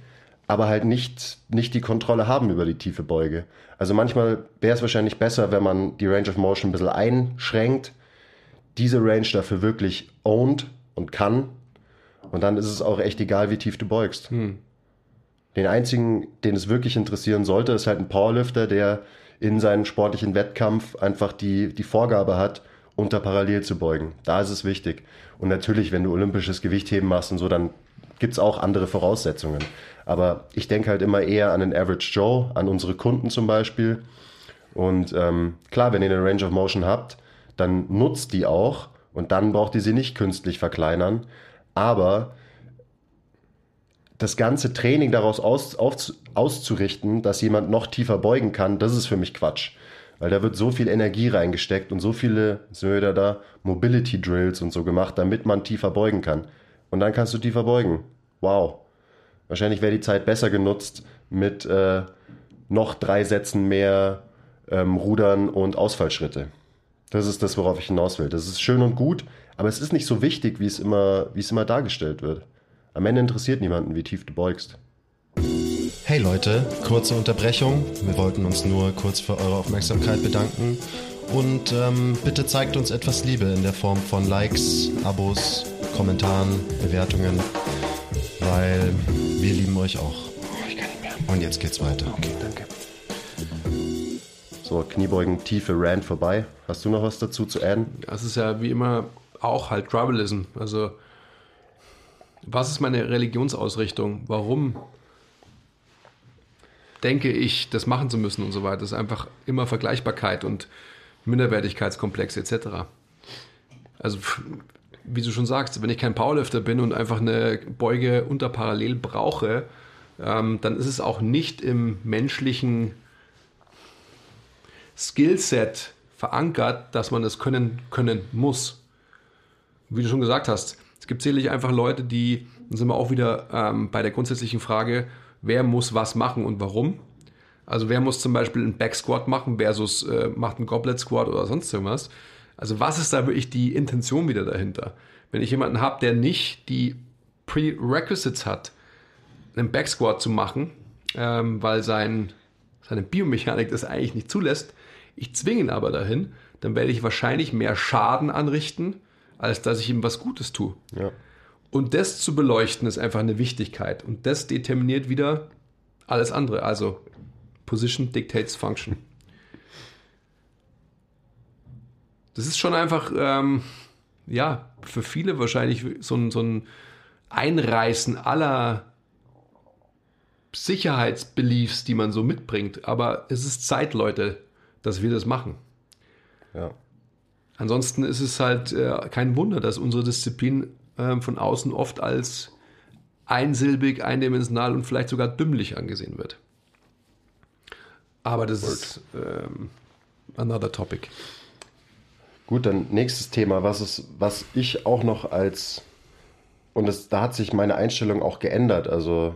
aber halt nicht, nicht die Kontrolle haben über die tiefe Beuge. Also manchmal wäre es wahrscheinlich besser, wenn man die Range of Motion ein bisschen einschränkt, diese Range dafür wirklich owned und kann. Und dann ist es auch echt egal, wie tief du beugst. Hm. Den einzigen, den es wirklich interessieren sollte, ist halt ein Powerlifter, der in seinem sportlichen Wettkampf einfach die, die Vorgabe hat, unter parallel zu beugen. Da ist es wichtig. Und natürlich, wenn du olympisches Gewichtheben machst und so, dann gibt es auch andere Voraussetzungen. Aber ich denke halt immer eher an den Average Joe, an unsere Kunden zum Beispiel. Und ähm, klar, wenn ihr eine Range of Motion habt, dann nutzt die auch und dann braucht ihr sie nicht künstlich verkleinern. Aber das ganze Training daraus aus, auf, auszurichten, dass jemand noch tiefer beugen kann, das ist für mich Quatsch. Weil da wird so viel Energie reingesteckt und so viele, sind wir da, Mobility Drills und so gemacht, damit man tiefer beugen kann. Und dann kannst du tiefer beugen. Wow. Wahrscheinlich wäre die Zeit besser genutzt mit äh, noch drei Sätzen mehr ähm, Rudern und Ausfallschritte. Das ist das, worauf ich hinaus will. Das ist schön und gut, aber es ist nicht so wichtig, wie es immer, wie es immer dargestellt wird. Am Ende interessiert niemanden, wie tief du beugst. Hey Leute, kurze Unterbrechung. Wir wollten uns nur kurz für eure Aufmerksamkeit bedanken. Und ähm, bitte zeigt uns etwas Liebe in der Form von Likes, Abos, Kommentaren, Bewertungen, weil wir lieben euch auch. Ich kann nicht mehr. Und jetzt geht's weiter. Okay, danke. So, Kniebeugen, tiefe Rand vorbei. Hast du noch was dazu zu adden? Das ist ja wie immer auch halt Tribalism. Also was ist meine Religionsausrichtung? Warum denke ich, das machen zu müssen und so weiter? Das ist einfach immer Vergleichbarkeit und Minderwertigkeitskomplex etc. Also, wie du schon sagst, wenn ich kein Powerlifter bin und einfach eine Beuge unter Parallel brauche, ähm, dann ist es auch nicht im menschlichen Skillset verankert, dass man das können, können muss. Wie du schon gesagt hast, es gibt sicherlich einfach Leute, die, dann sind wir auch wieder ähm, bei der grundsätzlichen Frage, wer muss was machen und warum. Also wer muss zum Beispiel einen Back Squat machen versus äh, macht einen Goblet Squat oder sonst irgendwas. Also was ist da wirklich die Intention wieder dahinter? Wenn ich jemanden habe, der nicht die Prerequisites hat, einen Back Squat zu machen, ähm, weil sein, seine Biomechanik das eigentlich nicht zulässt, ich zwinge ihn aber dahin, dann werde ich wahrscheinlich mehr Schaden anrichten, als dass ich ihm was Gutes tue. Ja. Und das zu beleuchten ist einfach eine Wichtigkeit. Und das determiniert wieder alles andere. Also Position dictates Function. Das ist schon einfach, ähm, ja, für viele wahrscheinlich so ein, so ein Einreißen aller Sicherheitsbeliefs, die man so mitbringt. Aber es ist Zeit, Leute, dass wir das machen. Ja. Ansonsten ist es halt äh, kein Wunder, dass unsere Disziplin äh, von außen oft als einsilbig, eindimensional und vielleicht sogar dümmlich angesehen wird. Aber das Word. ist ähm, another topic. Gut, dann nächstes Thema, was, ist, was ich auch noch als, und das, da hat sich meine Einstellung auch geändert. Also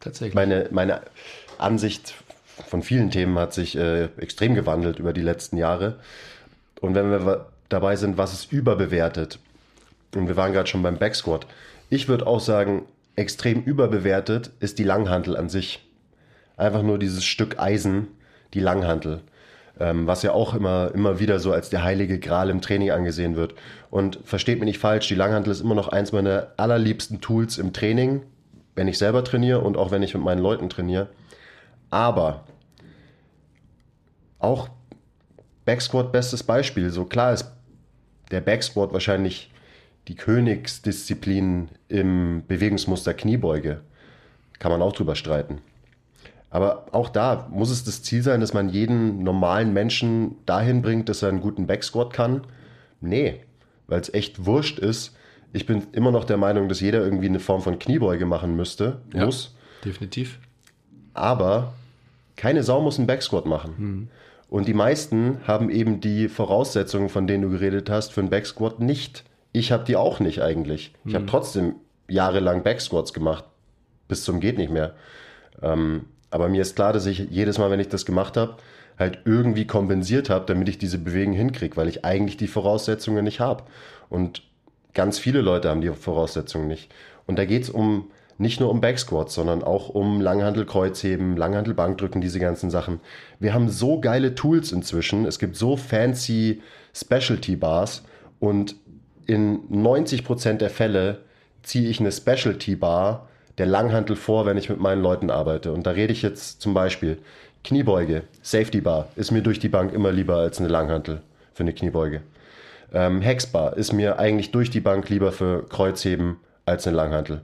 Tatsächlich. Meine, meine Ansicht von vielen Themen hat sich äh, extrem gewandelt über die letzten Jahre. Und wenn wir dabei sind, was ist überbewertet? Und wir waren gerade schon beim Backsquat. Ich würde auch sagen, extrem überbewertet ist die Langhantel an sich. Einfach nur dieses Stück Eisen, die Langhantel. Ähm, was ja auch immer, immer wieder so als der heilige Gral im Training angesehen wird. Und versteht mich nicht falsch, die Langhantel ist immer noch eins meiner allerliebsten Tools im Training, wenn ich selber trainiere und auch wenn ich mit meinen Leuten trainiere. Aber auch Backsquat bestes Beispiel. So klar ist der Backsquat wahrscheinlich die Königsdisziplin im Bewegungsmuster Kniebeuge. Kann man auch drüber streiten. Aber auch da muss es das Ziel sein, dass man jeden normalen Menschen dahin bringt, dass er einen guten Backsquat kann? Nee, weil es echt wurscht ist, Ich bin immer noch der Meinung, dass jeder irgendwie eine Form von Kniebeuge machen müsste, Ja. muss. Definitiv. Aber keine Sau muss einen Backsquat machen. Und die meisten haben eben die Voraussetzungen, von denen du geredet hast, für einen Backsquat nicht. Ich habe die auch nicht eigentlich. Ich habe trotzdem jahrelang Backsquats gemacht, bis zum geht nicht mehr. Ähm, aber mir ist klar, dass ich jedes Mal, wenn ich das gemacht habe, halt irgendwie kompensiert habe, damit ich diese Bewegung hinkriege, weil ich eigentlich die Voraussetzungen nicht habe. Und ganz viele Leute haben die Voraussetzungen nicht. Und da geht's um nicht nur um Backsquats, sondern auch um Langhantel-Kreuzheben, Langhantel-Bankdrücken, diese ganzen Sachen. Wir haben so geile Tools inzwischen. Es gibt so fancy Specialty-Bars und in 90% der Fälle ziehe ich eine Specialty-Bar der Langhantel vor, wenn ich mit meinen Leuten arbeite. Und da rede ich jetzt zum Beispiel Kniebeuge, Safety Bar ist mir durch die Bank immer lieber als eine Langhantel für eine Kniebeuge. Ähm, Hexbar ist mir eigentlich durch die Bank lieber für Kreuzheben als eine Langhantel.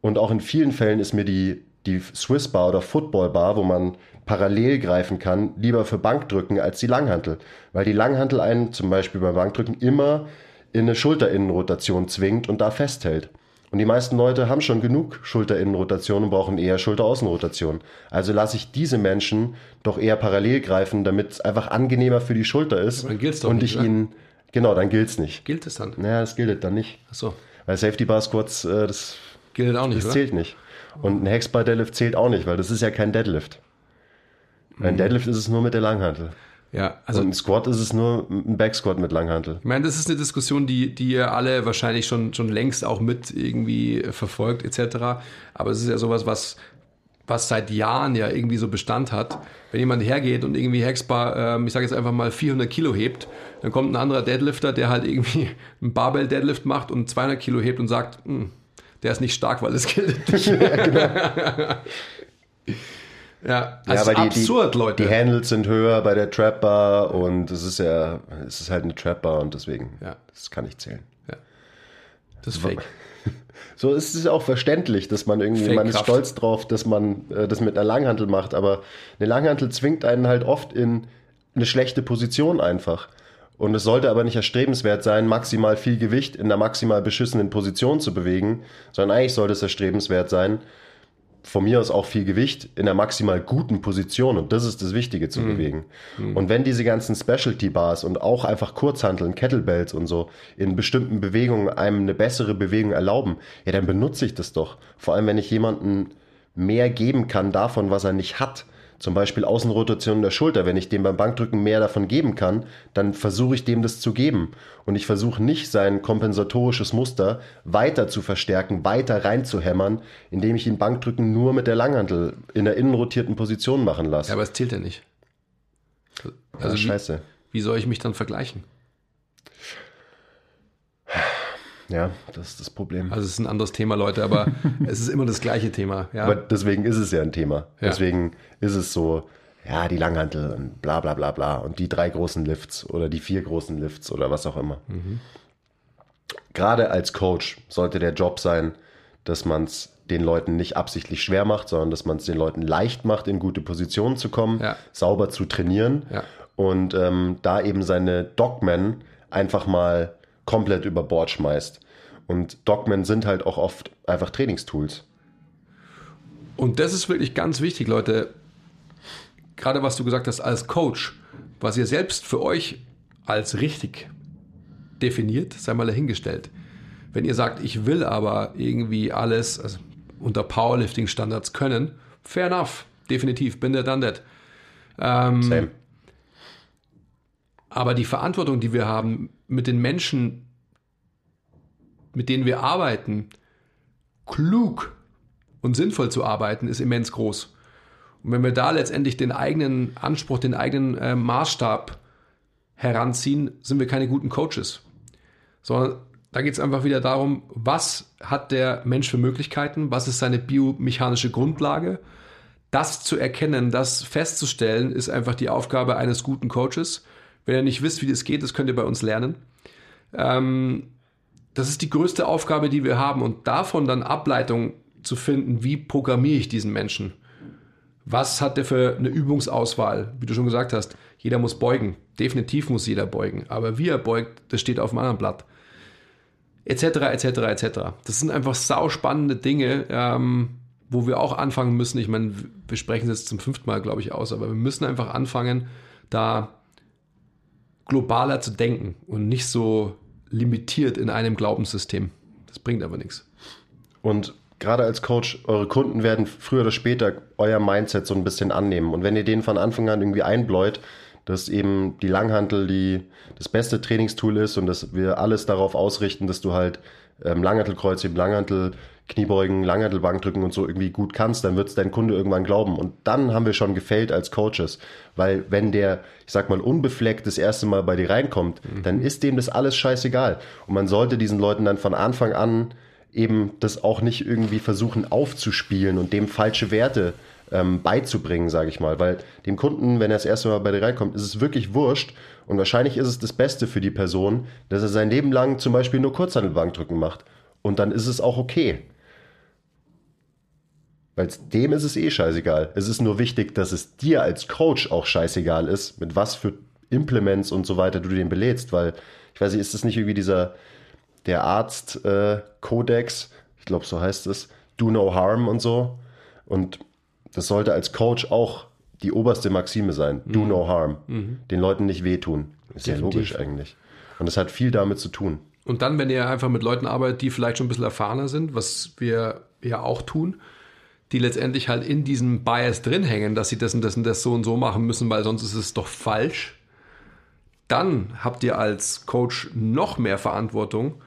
Und auch in vielen Fällen ist mir die, die Swiss Bar oder Football Bar, wo man parallel greifen kann, lieber für Bankdrücken als die Langhantel. Weil die Langhantel einen zum Beispiel beim Bankdrücken immer in eine Schulterinnenrotation zwingt und da festhält. Und die meisten Leute haben schon genug Schulterinnenrotation und brauchen eher Schulteraußenrotation. Also lasse ich diese Menschen doch eher parallel greifen, damit es einfach angenehmer für die Schulter ist. Aber dann gilt's doch und nicht, ich ihnen, genau, dann gilt's nicht. Gilt es dann? Naja, das gilt dann nicht. Achso. Weil Safety Bar Squats, äh, das, Gilt auch nicht, das oder? zählt nicht. Und ein Hexbar Deadlift zählt auch nicht, weil das ist ja kein Deadlift. Mhm. Ein Deadlift ist es nur mit der Langhantel. Ja, also Und ein Squat ist es nur ein Backsquat mit Langhantel. Ich meine, das ist eine Diskussion, die, die ihr alle wahrscheinlich schon, schon längst auch mit irgendwie verfolgt, etc. Aber es ist ja sowas, was, was seit Jahren ja irgendwie so Bestand hat. Wenn jemand hergeht und irgendwie Hexbar, ähm, ich sage jetzt einfach mal 400 Kilo hebt, dann kommt ein anderer Deadlifter, der halt irgendwie *laughs* einen Barbell-Deadlift macht und 200 Kilo hebt und sagt, "Hm, der ist nicht stark, weil es *laughs* gilt nicht. *laughs* ja, also weil die, absurd, die, Leute. Die Handles sind höher bei der Trap Bar und es ist ja, es ist halt eine Trap Bar und deswegen, Ja. das kann nicht zählen. das ist fake. *laughs* So ist es auch verständlich, dass man irgendwie, Fake man ist Kraft. stolz drauf, dass man äh, das mit einer Langhantel macht, aber eine Langhantel zwingt einen halt oft in eine schlechte Position einfach. Und es sollte aber nicht erstrebenswert sein, maximal viel Gewicht in einer maximal beschissenen Position zu bewegen, sondern eigentlich sollte es erstrebenswert sein, von mir aus auch viel Gewicht in einer maximal guten Position und das ist das Wichtige zu bewegen. Und wenn diese ganzen Specialty Bars und auch einfach Kurzhanteln, Kettlebells und so in bestimmten Bewegungen einem eine bessere Bewegung erlauben, ja, dann benutze ich das doch. Vor allem, wenn ich jemanden mehr geben kann davon, was er nicht hat. Zum Beispiel Außenrotation der Schulter. Wenn ich dem beim Bankdrücken mehr davon geben kann, dann versuche ich dem das zu geben. Und ich versuche nicht sein kompensatorisches Muster weiter zu verstärken, weiter reinzuhämmern, indem ich ihn Bankdrücken nur mit der Langhantel in der innenrotierten Position machen lasse. Ja, aber es zählt ja nicht. Also wie, scheiße. wie soll ich mich dann vergleichen? Ja, das ist das Problem. Also es ist ein anderes Thema, Leute, aber *laughs* es ist immer das gleiche Thema. Ja? Aber deswegen ist es ja ein Thema. Ja. Deswegen ist es so, ja, die Langhantel und bla bla bla bla und die drei großen Lifts oder die vier großen Lifts oder was auch immer. Gerade als Coach sollte der Job sein, dass man es den Leuten nicht absichtlich schwer macht, sondern dass man es den Leuten leicht macht, in gute Positionen zu kommen, Ja. sauber zu trainieren und ähm, da eben seine Dogmen einfach mal komplett über Bord schmeißt. Und Dogmen sind halt auch oft einfach Trainingstools. Und das ist wirklich ganz wichtig, Leute. Gerade was du gesagt hast als Coach, was ihr selbst für euch als richtig definiert, sei mal dahingestellt. Wenn ihr sagt, ich will aber irgendwie alles also unter Powerlifting-Standards können, fair enough, definitiv, bin der done that. Ähm, Same. Aber die Verantwortung, die wir haben mit den Menschen, mit denen wir arbeiten, klug und sinnvoll zu arbeiten, ist immens groß. Und wenn wir da letztendlich den eigenen Anspruch, den eigenen äh, Maßstab heranziehen, sind wir keine guten Coaches. Sondern da geht es einfach wieder darum, was hat der Mensch für Möglichkeiten, was ist seine biomechanische Grundlage. Das zu erkennen, das festzustellen, ist einfach die Aufgabe eines guten Coaches. Wenn ihr nicht wisst, wie das geht, das könnt ihr bei uns lernen. Ähm, das ist die größte Aufgabe, die wir haben. Und davon dann Ableitung zu finden, wie programmiere ich diesen Menschen? Was hat der für eine Übungsauswahl? Wie du schon gesagt hast, jeder muss beugen. Definitiv muss jeder beugen. Aber wie er beugt, das steht auf dem anderen Blatt. etc., etc., etc. Das sind einfach sauspannende Dinge, ähm, wo wir auch anfangen müssen. Ich meine, wir sprechen es jetzt zum fünften Mal, glaube ich, aus, aber wir müssen einfach anfangen, da globaler zu denken und nicht so limitiert in einem Glaubenssystem. Das bringt aber nichts. Und gerade als Coach, eure Kunden werden früher oder später euer Mindset so ein bisschen annehmen. Und wenn ihr denen von Anfang an irgendwie einbläut, dass eben die Langhantel die, das beste Trainingstool ist und dass wir alles darauf ausrichten, dass du halt ähm, Langhantelkreuzheben, Langhantel, Kniebeugen, Langhantelbankdrücken und so irgendwie gut kannst, dann wird es dein Kunde irgendwann glauben. Und dann haben wir schon gefällt als Coaches. Weil wenn der, ich sag mal, unbefleckt das erste Mal bei dir reinkommt, mhm. dann ist dem das alles scheißegal. Und man sollte diesen Leuten dann von Anfang an eben das auch nicht irgendwie versuchen aufzuspielen und dem falsche Werte ähm, beizubringen, sage ich mal. Weil dem Kunden, wenn er das erste Mal bei dir reinkommt, ist es wirklich wurscht und wahrscheinlich ist es das Beste für die Person, dass er sein Leben lang zum Beispiel nur Kurzhandelbankdrücken macht. Und dann ist es auch okay. Weil dem ist es eh scheißegal. Es ist nur wichtig, dass es dir als Coach auch scheißegal ist, mit was für Implements und so weiter du den belädst, weil ich weiß nicht, ist das nicht irgendwie dieser der Arzt-Kodex, äh, ich glaube, so heißt es, do no harm und so. Und das sollte als Coach auch die oberste Maxime sein. Do mhm. no harm. Mhm. Den Leuten nicht wehtun. Ist Definitiv. ja logisch eigentlich. Und das hat viel damit zu tun. Und dann, wenn ihr einfach mit Leuten arbeitet, die vielleicht schon ein bisschen erfahrener sind, was wir ja auch tun, die letztendlich halt in diesem Bias drin hängen, dass sie das und das und das so und so machen müssen, weil sonst ist es doch falsch. Dann habt ihr als Coach noch mehr Verantwortung,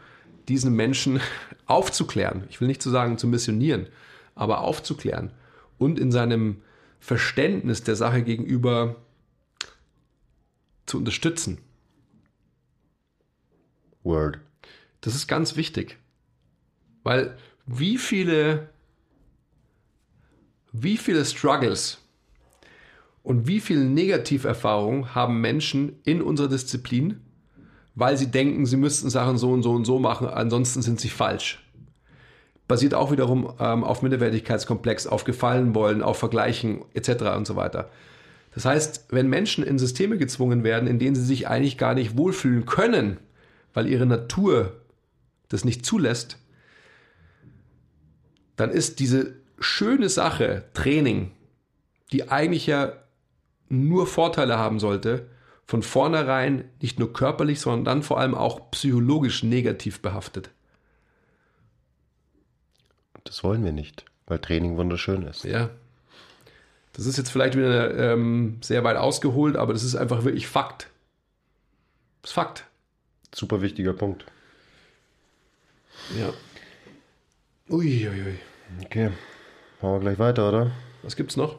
diesen Menschen *laughs* aufzuklären. Ich will nicht zu sagen zu missionieren, aber aufzuklären und in seinem Verständnis der Sache gegenüber zu unterstützen. Word. Das ist ganz wichtig. Weil wie viele, wie viele Struggles und wie viele Negativerfahrungen haben Menschen in unserer Disziplin, weil sie denken, sie müssten Sachen so und so und so machen, ansonsten sind sie falsch. Basiert auch wiederum ähm, auf Minderwertigkeitskomplex, auf Gefallen wollen, auf Vergleichen etc. und so weiter. Das heißt, wenn Menschen in Systeme gezwungen werden, in denen sie sich eigentlich gar nicht wohlfühlen können, weil ihre Natur das nicht zulässt, dann ist diese schöne Sache Training, die eigentlich ja nur Vorteile haben sollte, von vornherein nicht nur körperlich, sondern dann vor allem auch psychologisch negativ behaftet. Das wollen wir nicht, weil Training wunderschön ist. Ja. Das ist jetzt vielleicht wieder ähm, sehr weit ausgeholt, aber das ist einfach wirklich Fakt. Das ist Fakt. Super wichtiger Punkt. Ja. Uiuiui. Ui, ui. Okay. Machen wir gleich weiter, oder? Was gibt's noch?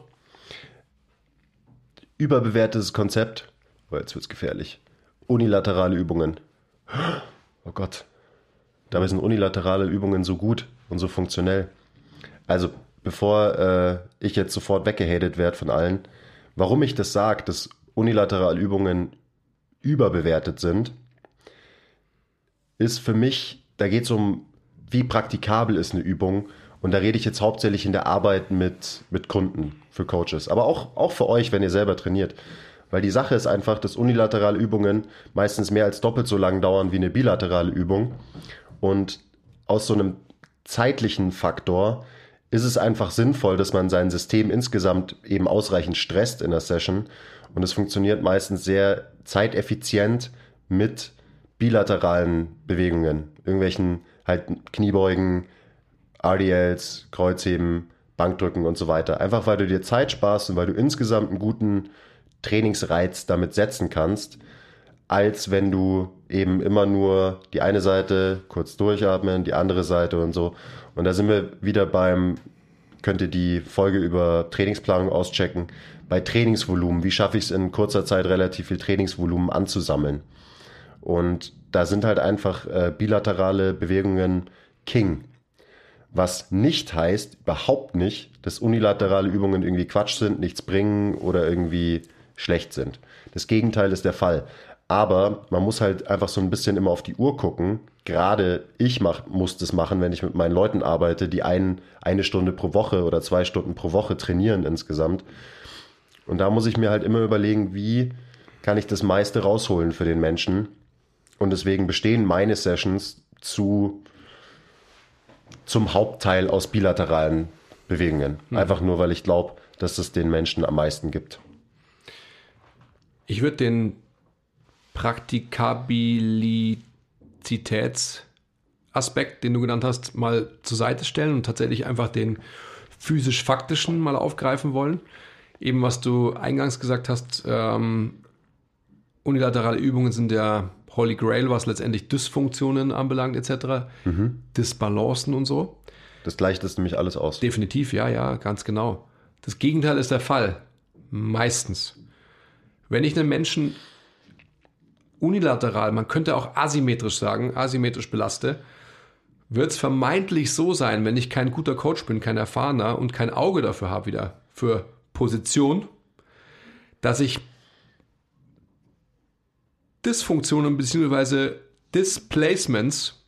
Überbewertetes Konzept Oh, jetzt wird's gefährlich. Unilaterale Übungen. Oh Gott. Dabei sind unilaterale Übungen so gut und so funktionell. Also, bevor äh, ich jetzt sofort weggehatet werde von allen, warum ich das sage, dass unilaterale Übungen überbewertet sind, ist für mich, da geht es um, wie praktikabel ist eine Übung. Und da rede ich jetzt hauptsächlich in der Arbeit mit, mit Kunden für Coaches, aber auch, auch für euch, wenn ihr selber trainiert. Weil die Sache ist einfach, dass unilaterale Übungen meistens mehr als doppelt so lang dauern wie eine bilaterale Übung. Und aus so einem zeitlichen Faktor ist es einfach sinnvoll, dass man sein System insgesamt eben ausreichend stresst in der Session. Und es funktioniert meistens sehr zeiteffizient mit bilateralen Bewegungen. Irgendwelchen halt Kniebeugen, RDLs, Kreuzheben, Bankdrücken und so weiter. Einfach weil du dir Zeit sparst und weil du insgesamt einen guten Trainingsreiz damit setzen kannst, als wenn du eben immer nur die eine Seite kurz durchatmen, die andere Seite und so. Und da sind wir wieder beim, könnt ihr die Folge über Trainingsplanung auschecken, bei Trainingsvolumen. Wie schaffe ich es in kurzer Zeit relativ viel Trainingsvolumen anzusammeln? Und da sind halt einfach äh, bilaterale Bewegungen King. Was nicht heißt, überhaupt nicht, dass unilaterale Übungen irgendwie Quatsch sind, nichts bringen oder irgendwie schlecht sind. Das Gegenteil ist der Fall. Aber man muss halt einfach so ein bisschen immer auf die Uhr gucken. Gerade ich mach, muss das machen, wenn ich mit meinen Leuten arbeite, die ein, eine Stunde pro Woche oder zwei Stunden pro Woche trainieren insgesamt. Und da muss ich mir halt immer überlegen, wie kann ich das meiste rausholen für den Menschen. Und deswegen bestehen meine Sessions zu, zum Hauptteil aus bilateralen Bewegungen. Einfach nur, weil ich glaube, dass es den Menschen am meisten gibt. Ich würde den Praktikabilitätsaspekt, den du genannt hast, mal zur Seite stellen und tatsächlich einfach den physisch-faktischen mal aufgreifen wollen. Eben was du eingangs gesagt hast, ähm, unilaterale Übungen sind der Holy Grail, was letztendlich Dysfunktionen anbelangt etc. Disbalancen und so. Das gleicht es nämlich alles aus. Definitiv, ja, ja, ganz genau. Das Gegenteil ist der Fall. Meistens. Wenn ich einen Menschen unilateral, man könnte auch asymmetrisch sagen, asymmetrisch belaste, wird es vermeintlich so sein, wenn ich kein guter Coach bin, kein erfahrener und kein Auge dafür habe wieder, für Position, dass ich Dysfunktionen bzw. Displacements,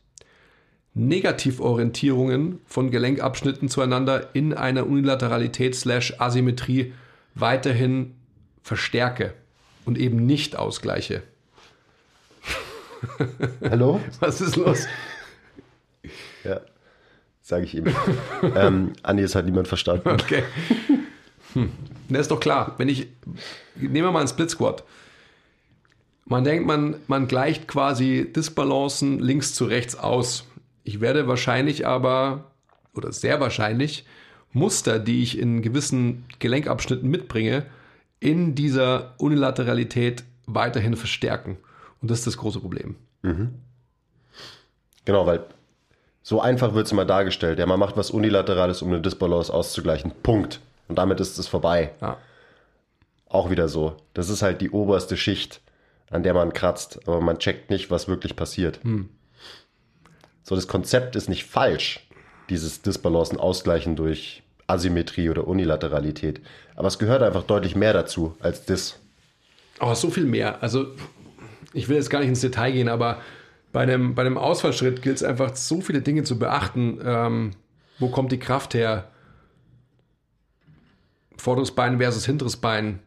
Negativorientierungen von Gelenkabschnitten zueinander in einer Unilateralität slash Asymmetrie weiterhin verstärke und eben nicht ausgleiche. Hallo? *laughs* Was ist los? Ja, sage ich ihm. ähm, Andi, es hat niemand verstanden. Okay. Hm. Das ist doch klar. Wenn ich, nehmen wir mal einen Split Squat. Man denkt, man, man gleicht quasi Disbalancen links zu rechts aus. Ich werde wahrscheinlich aber, oder sehr wahrscheinlich, Muster, die ich in gewissen Gelenkabschnitten mitbringe, in dieser Unilateralität weiterhin verstärken. Und das ist das große Problem. Genau, weil so einfach wird es immer dargestellt. Ja, man macht was Unilaterales, um eine Disbalance auszugleichen. Punkt. Und damit ist es vorbei. Ja. Auch wieder so. Das ist halt die oberste Schicht, an der man kratzt, aber man checkt nicht, was wirklich passiert. So, das Konzept ist nicht falsch, dieses Disbalancen ausgleichen durch Asymmetrie oder Unilateralität. Aber es gehört einfach deutlich mehr dazu als das. Aber so viel mehr. Also, ich will jetzt gar nicht ins Detail gehen, aber bei einem, bei einem Ausfallschritt gilt es einfach, so viele Dinge zu beachten. Ähm, wo kommt die Kraft her? Vorderes Bein versus hinteres Bein.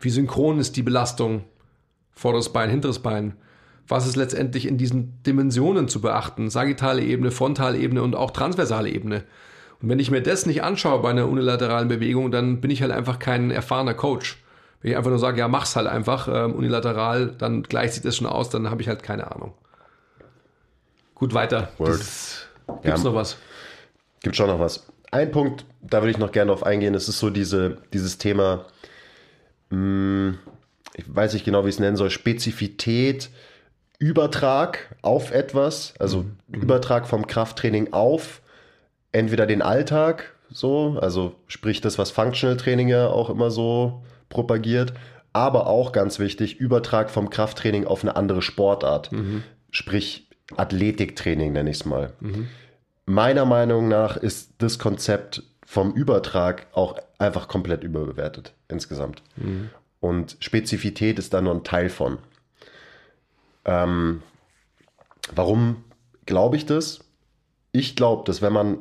Wie synchron ist die Belastung? Vorderes Bein, hinteres Bein. Was ist letztendlich in diesen Dimensionen zu beachten? Sagittale Ebene, frontale Ebene und auch transversale Ebene. Und wenn ich mir das nicht anschaue bei einer unilateralen Bewegung, dann bin ich halt einfach kein erfahrener Coach. Wenn ich einfach nur sage, ja, mach's halt einfach ähm, unilateral, dann gleicht sich das schon aus, dann habe ich halt keine Ahnung. Gut, weiter. Word. Das- Gibt's Ja. noch was? Gibt schon noch was. Ein Punkt, da würde ich noch gerne drauf eingehen, das ist so diese, dieses Thema, mh, ich weiß nicht genau, wie ich es nennen soll, Spezifität, Übertrag auf etwas, also Übertrag vom Krafttraining auf entweder den Alltag, so, also sprich das, was Functional Training ja auch immer so propagiert, aber auch ganz wichtig, Übertrag vom Krafttraining auf eine andere Sportart, sprich Athletiktraining nenne ich es mal. Meiner Meinung nach ist das Konzept vom Übertrag auch einfach komplett überbewertet insgesamt. Und Spezifität ist da nur ein Teil von. Ähm, warum glaube ich das? Ich glaube, dass wenn man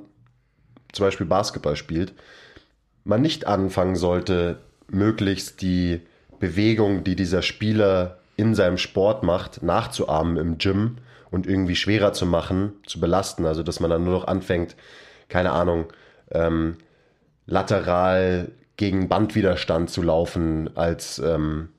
zum Beispiel Basketball spielt, man nicht anfangen sollte, möglichst die Bewegung, die dieser Spieler in seinem Sport macht, nachzuahmen im Gym und irgendwie schwerer zu machen, zu belasten. Also, dass man dann nur noch anfängt, keine Ahnung, ähm, lateral gegen Bandwiderstand zu laufen, als ähm,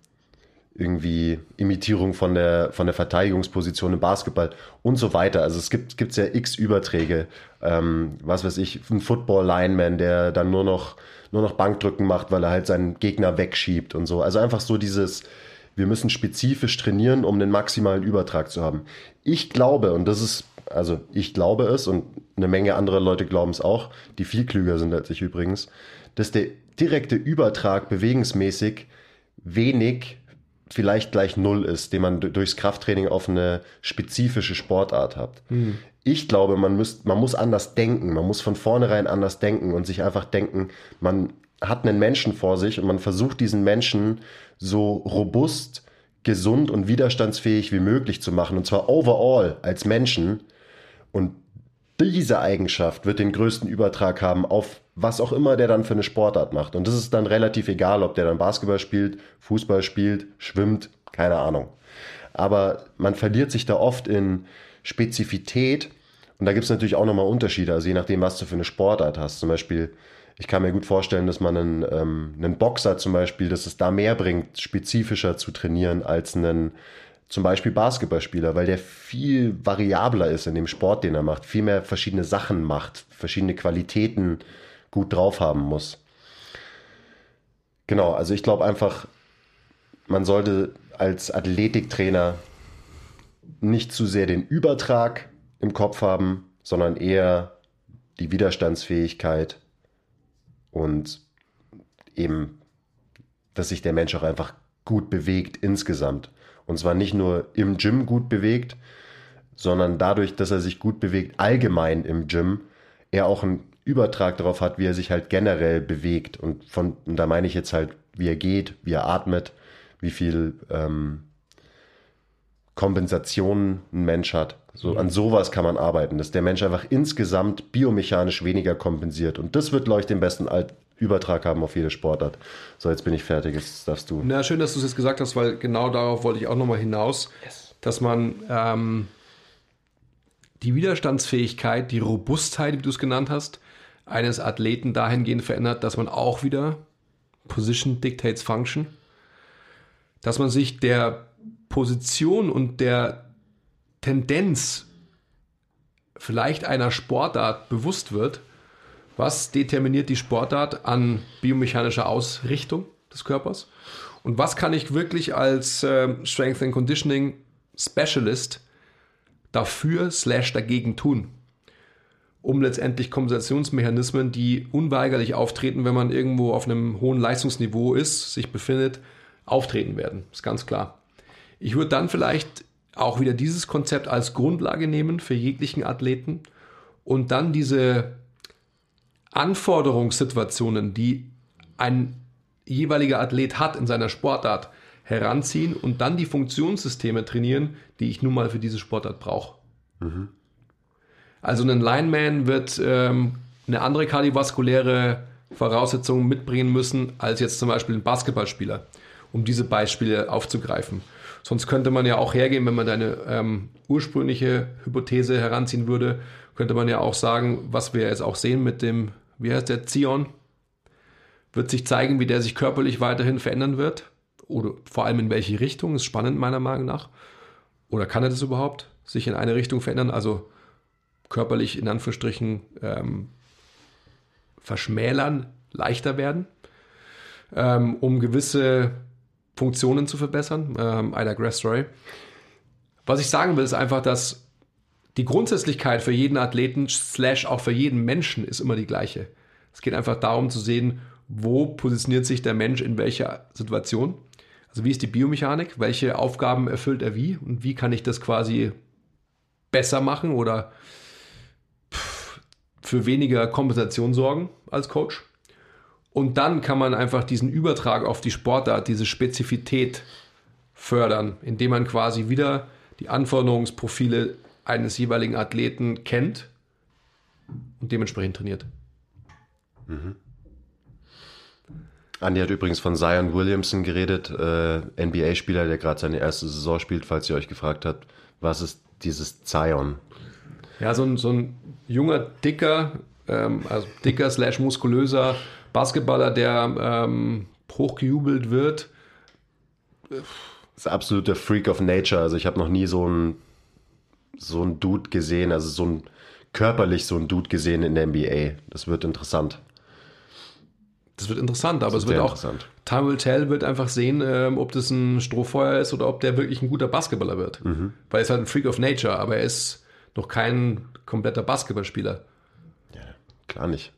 irgendwie Imitierung von der, von der Verteidigungsposition im Basketball und so weiter. Also es gibt gibt's ja x Überträge. Ähm, was weiß ich, ein Football-Lineman, der dann nur noch, nur noch Bankdrücken macht, weil er halt seinen Gegner wegschiebt und so. Also einfach so dieses, wir müssen spezifisch trainieren, um den maximalen Übertrag zu haben. Ich glaube, und das ist, also ich glaube es und eine Menge anderer Leute glauben es auch, die viel klüger sind als ich übrigens, dass der direkte Übertrag bewegungsmäßig wenig vielleicht gleich null ist, den man du- durchs Krafttraining auf eine spezifische Sportart hat. Ich glaube, man, müsst, man muss anders denken, man muss von vornherein anders denken und sich einfach denken, man hat einen Menschen vor sich und man versucht diesen Menschen so robust, gesund und widerstandsfähig wie möglich zu machen. Und zwar overall als Menschen und diese Eigenschaft wird den größten Übertrag haben auf was auch immer der dann für eine Sportart macht. Und das ist dann relativ egal, ob der dann Basketball spielt, Fußball spielt, schwimmt, keine Ahnung. aber man verliert sich da oft in Spezifität und da gibt es natürlich auch nochmal Unterschiede, also je nachdem, was du für eine Sportart hast. Zum Beispiel, ich kann mir gut vorstellen, dass man einen, ähm, einen Boxer zum Beispiel, dass es da mehr bringt, spezifischer zu trainieren als einen zum Beispiel Basketballspieler, weil der viel variabler ist in dem Sport, den er macht, viel mehr verschiedene Sachen macht, verschiedene Qualitäten gut drauf haben muss. Genau, also ich glaube einfach, man sollte als Athletiktrainer nicht zu sehr den Übertrag im Kopf haben, sondern eher die Widerstandsfähigkeit und eben, dass sich der Mensch auch einfach gut bewegt insgesamt. Und zwar nicht nur im Gym gut bewegt, sondern dadurch, dass er sich gut bewegt, allgemein im Gym, er auch einen Übertrag darauf hat, wie er sich halt generell bewegt. Und von, und da meine ich jetzt halt, wie er geht, wie er atmet, wie viel ähm, Kompensation ein Mensch hat. So. An sowas kann man arbeiten, dass der Mensch einfach insgesamt biomechanisch weniger kompensiert. Und das wird, glaube ich, den besten Alt Übertrag haben auf jede Sportart. So, jetzt bin ich fertig, jetzt darfst du. Na, schön, dass du es jetzt gesagt hast, weil genau darauf wollte ich auch nochmal hinaus, yes. dass man ähm, die Widerstandsfähigkeit, die Robustheit, wie du es genannt hast, eines Athleten dahingehend verändert, dass man auch wieder Position dictates Function, dass man sich der Position und der Tendenz vielleicht einer Sportart bewusst wird was determiniert die Sportart an biomechanischer Ausrichtung des Körpers? Und was kann ich wirklich als äh, Strength and Conditioning Specialist dafür slash dagegen tun? Um letztendlich Kompensationsmechanismen, die unweigerlich auftreten, wenn man irgendwo auf einem hohen Leistungsniveau ist, sich befindet, auftreten werden. Ist ganz klar. Ich würde dann vielleicht auch wieder dieses Konzept als Grundlage nehmen für jeglichen Athleten und dann diese Anforderungssituationen, die ein jeweiliger Athlet hat in seiner Sportart, heranziehen und dann die Funktionssysteme trainieren, die ich nun mal für diese Sportart brauche. Mhm. Also ein Lineman wird ähm, eine andere kardiovaskuläre Voraussetzung mitbringen müssen als jetzt zum Beispiel ein Basketballspieler, um diese Beispiele aufzugreifen. Sonst könnte man ja auch hergehen, wenn man deine ähm, ursprüngliche Hypothese heranziehen würde, könnte man ja auch sagen, was wir jetzt auch sehen mit dem wie heißt der, Zion, wird sich zeigen, wie der sich körperlich weiterhin verändern wird. Oder vor allem in welche Richtung, ist spannend meiner Meinung nach. Oder kann er das überhaupt, sich in eine Richtung verändern? Also körperlich in Anführungsstrichen ähm, verschmälern, leichter werden, ähm, um gewisse Funktionen zu verbessern. Ähm, Ida Grass-Story. Was ich sagen will, ist einfach, dass die Grundsätzlichkeit für jeden Athleten, slash auch für jeden Menschen, ist immer die gleiche. Es geht einfach darum zu sehen, wo positioniert sich der Mensch in welcher Situation. Also wie ist die Biomechanik, welche Aufgaben erfüllt er wie und wie kann ich das quasi besser machen oder für weniger Kompensation sorgen als Coach. Und dann kann man einfach diesen Übertrag auf die Sportart, diese Spezifität fördern, indem man quasi wieder die Anforderungsprofile eines jeweiligen Athleten kennt und dementsprechend trainiert. Mhm. Andi hat übrigens von Zion Williamson geredet, äh, NBA-Spieler, der gerade seine erste Saison spielt, falls ihr euch gefragt habt, was ist dieses Zion? Ja, so ein, so ein junger, dicker, ähm, also dicker slash muskulöser Basketballer, der ähm, hochgejubelt wird. Das ist absoluter Freak of Nature. Also ich habe noch nie so einen so ein Dude gesehen, also so ein körperlich so ein Dude gesehen in der NBA. Das wird interessant. Das wird interessant, aber es wird auch. Time will tell wird einfach sehen, ähm, ob das ein Strohfeuer ist oder ob der wirklich ein guter Basketballer wird. Mhm. Weil er ist halt ein Freak of Nature, aber er ist noch kein kompletter Basketballspieler. Ja, klar nicht.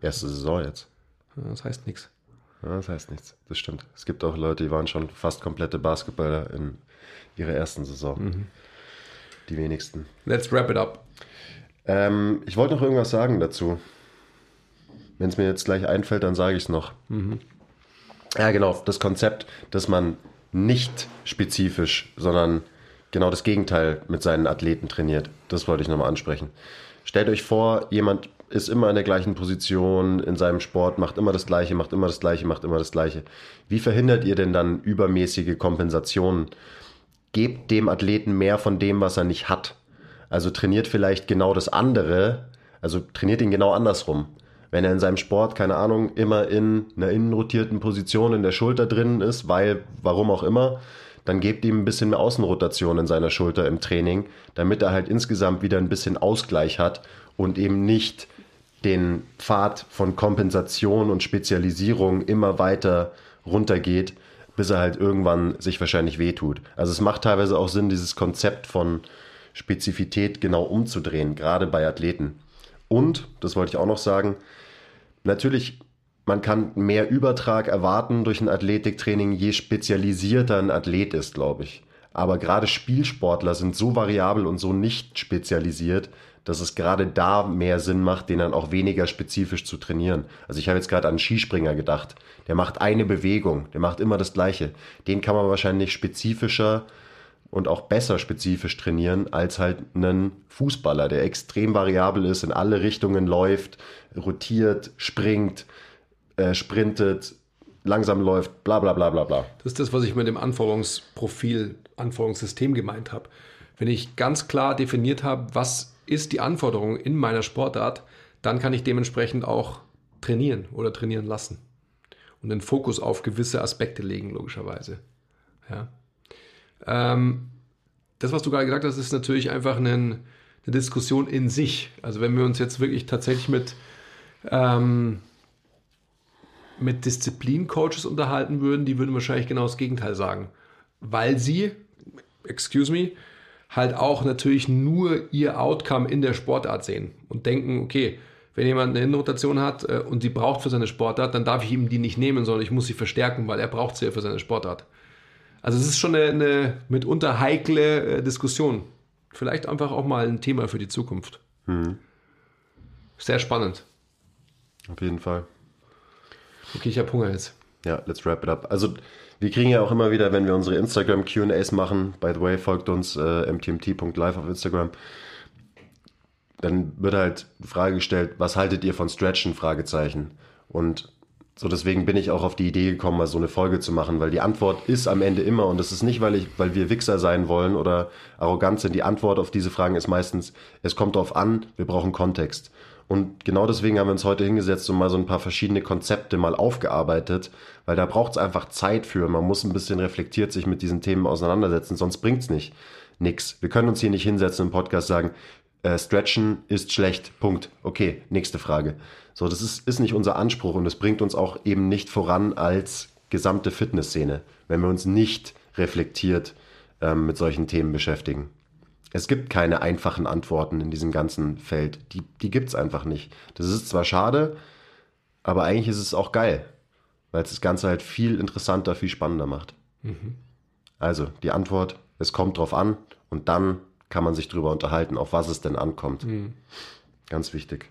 Erste Saison jetzt. Das heißt nichts. Das heißt nichts. Das stimmt. Es gibt auch Leute, die waren schon fast komplette Basketballer in ihrer ersten Saison. Mhm. Die wenigsten. Let's wrap it up. Ähm, ich wollte noch irgendwas sagen dazu. Wenn es mir jetzt gleich einfällt, dann sage ich es noch. Mhm. Ja, genau. Das Konzept, dass man nicht spezifisch, sondern genau das Gegenteil mit seinen Athleten trainiert. Das wollte ich nochmal ansprechen. Stellt euch vor, jemand ist immer in der gleichen Position in seinem Sport, macht immer das Gleiche, macht immer das Gleiche, macht immer das Gleiche. Wie verhindert ihr denn dann übermäßige Kompensationen? Gebt dem Athleten mehr von dem, was er nicht hat. Also trainiert vielleicht genau das andere, also trainiert ihn genau andersrum. Wenn er in seinem Sport, keine Ahnung, immer in einer innenrotierten Position in der Schulter drin ist, weil, warum auch immer, dann gebt ihm ein bisschen mehr Außenrotation in seiner Schulter im Training, damit er halt insgesamt wieder ein bisschen Ausgleich hat und eben nicht den Pfad von Kompensation und Spezialisierung immer weiter runtergeht, bis er halt irgendwann sich wahrscheinlich wehtut. Also es macht teilweise auch Sinn, dieses Konzept von Spezifität genau umzudrehen, gerade bei Athleten. Und, das wollte ich auch noch sagen, natürlich, man kann mehr Übertrag erwarten durch ein Athletiktraining, je spezialisierter ein Athlet ist, glaube ich. Aber gerade Spielsportler sind so variabel und so nicht spezialisiert, dass es gerade da mehr Sinn macht, den dann auch weniger spezifisch zu trainieren. Also ich habe jetzt gerade an einen Skispringer gedacht. Der macht eine Bewegung, der macht immer das Gleiche. Den kann man wahrscheinlich spezifischer und auch besser spezifisch trainieren als halt einen Fußballer, der extrem variabel ist, in alle Richtungen läuft, rotiert, springt, äh, sprintet, langsam läuft, bla bla bla bla bla. Das ist das, was ich mit dem Anforderungsprofil, Anforderungssystem gemeint habe. Wenn ich ganz klar definiert habe, was ist die Anforderung in meiner Sportart, dann kann ich dementsprechend auch trainieren oder trainieren lassen und den Fokus auf gewisse Aspekte legen, logischerweise. Ja. Ähm, das, was du gerade gesagt hast, ist natürlich einfach eine, eine, Diskussion in sich. Also wenn wir uns jetzt wirklich tatsächlich mit, ähm, mit Disziplin-Coaches unterhalten würden, die würden wahrscheinlich genau das Gegenteil sagen. Weil sie, excuse me, halt auch natürlich nur ihr Outcome in der Sportart sehen und denken, okay, wenn jemand eine Innenrotation hat äh, und sie braucht für seine Sportart, dann darf ich ihm die nicht nehmen, sondern ich muss sie verstärken, weil er braucht sie ja für seine Sportart. Also es ist schon eine, eine mitunter heikle äh, Diskussion. Vielleicht einfach auch mal ein Thema für die Zukunft. Mhm. Sehr spannend. Auf jeden Fall. Okay, ich habe Hunger jetzt. Ja, let's wrap it up. Also wir kriegen ja auch immer wieder, wenn wir unsere Instagram QAs machen, by the way, folgt uns äh, mtmt.live auf Instagram, dann wird halt die Frage gestellt, was haltet ihr von Stretchen? Fragezeichen. Und so deswegen bin ich auch auf die Idee gekommen, mal so eine Folge zu machen, weil die Antwort ist am Ende immer, und das ist nicht, weil ich, weil wir Wichser sein wollen oder arrogant sind. Die Antwort auf diese Fragen ist meistens, es kommt darauf an, wir brauchen Kontext. Und genau deswegen haben wir uns heute hingesetzt und mal so ein paar verschiedene Konzepte mal aufgearbeitet, weil da braucht es einfach Zeit für. Man muss ein bisschen reflektiert sich mit diesen Themen auseinandersetzen, sonst bringt es nicht. Nix. Wir können uns hier nicht hinsetzen im Podcast sagen, äh, Stretchen ist schlecht. Punkt. Okay, nächste Frage. So, das ist, ist nicht unser Anspruch und es bringt uns auch eben nicht voran als gesamte Fitnessszene, wenn wir uns nicht reflektiert ähm, mit solchen Themen beschäftigen. Es gibt keine einfachen Antworten in diesem ganzen Feld. Die, die gibt es einfach nicht. Das ist zwar schade, aber eigentlich ist es auch geil, weil es das Ganze halt viel interessanter, viel spannender macht. Mhm. Also die Antwort, es kommt drauf an und dann kann man sich darüber unterhalten, auf was es denn ankommt. Mhm. Ganz wichtig.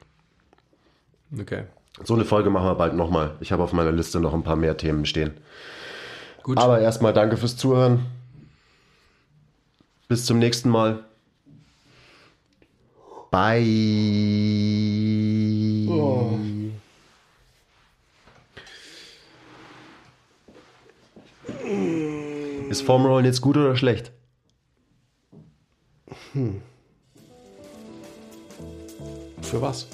Okay. So eine Folge machen wir bald nochmal. Ich habe auf meiner Liste noch ein paar mehr Themen stehen. Gut. Aber erstmal danke fürs Zuhören. Bis zum nächsten Mal. Bye. Oh. Ist Formrollen jetzt gut oder schlecht? Hm. Für was?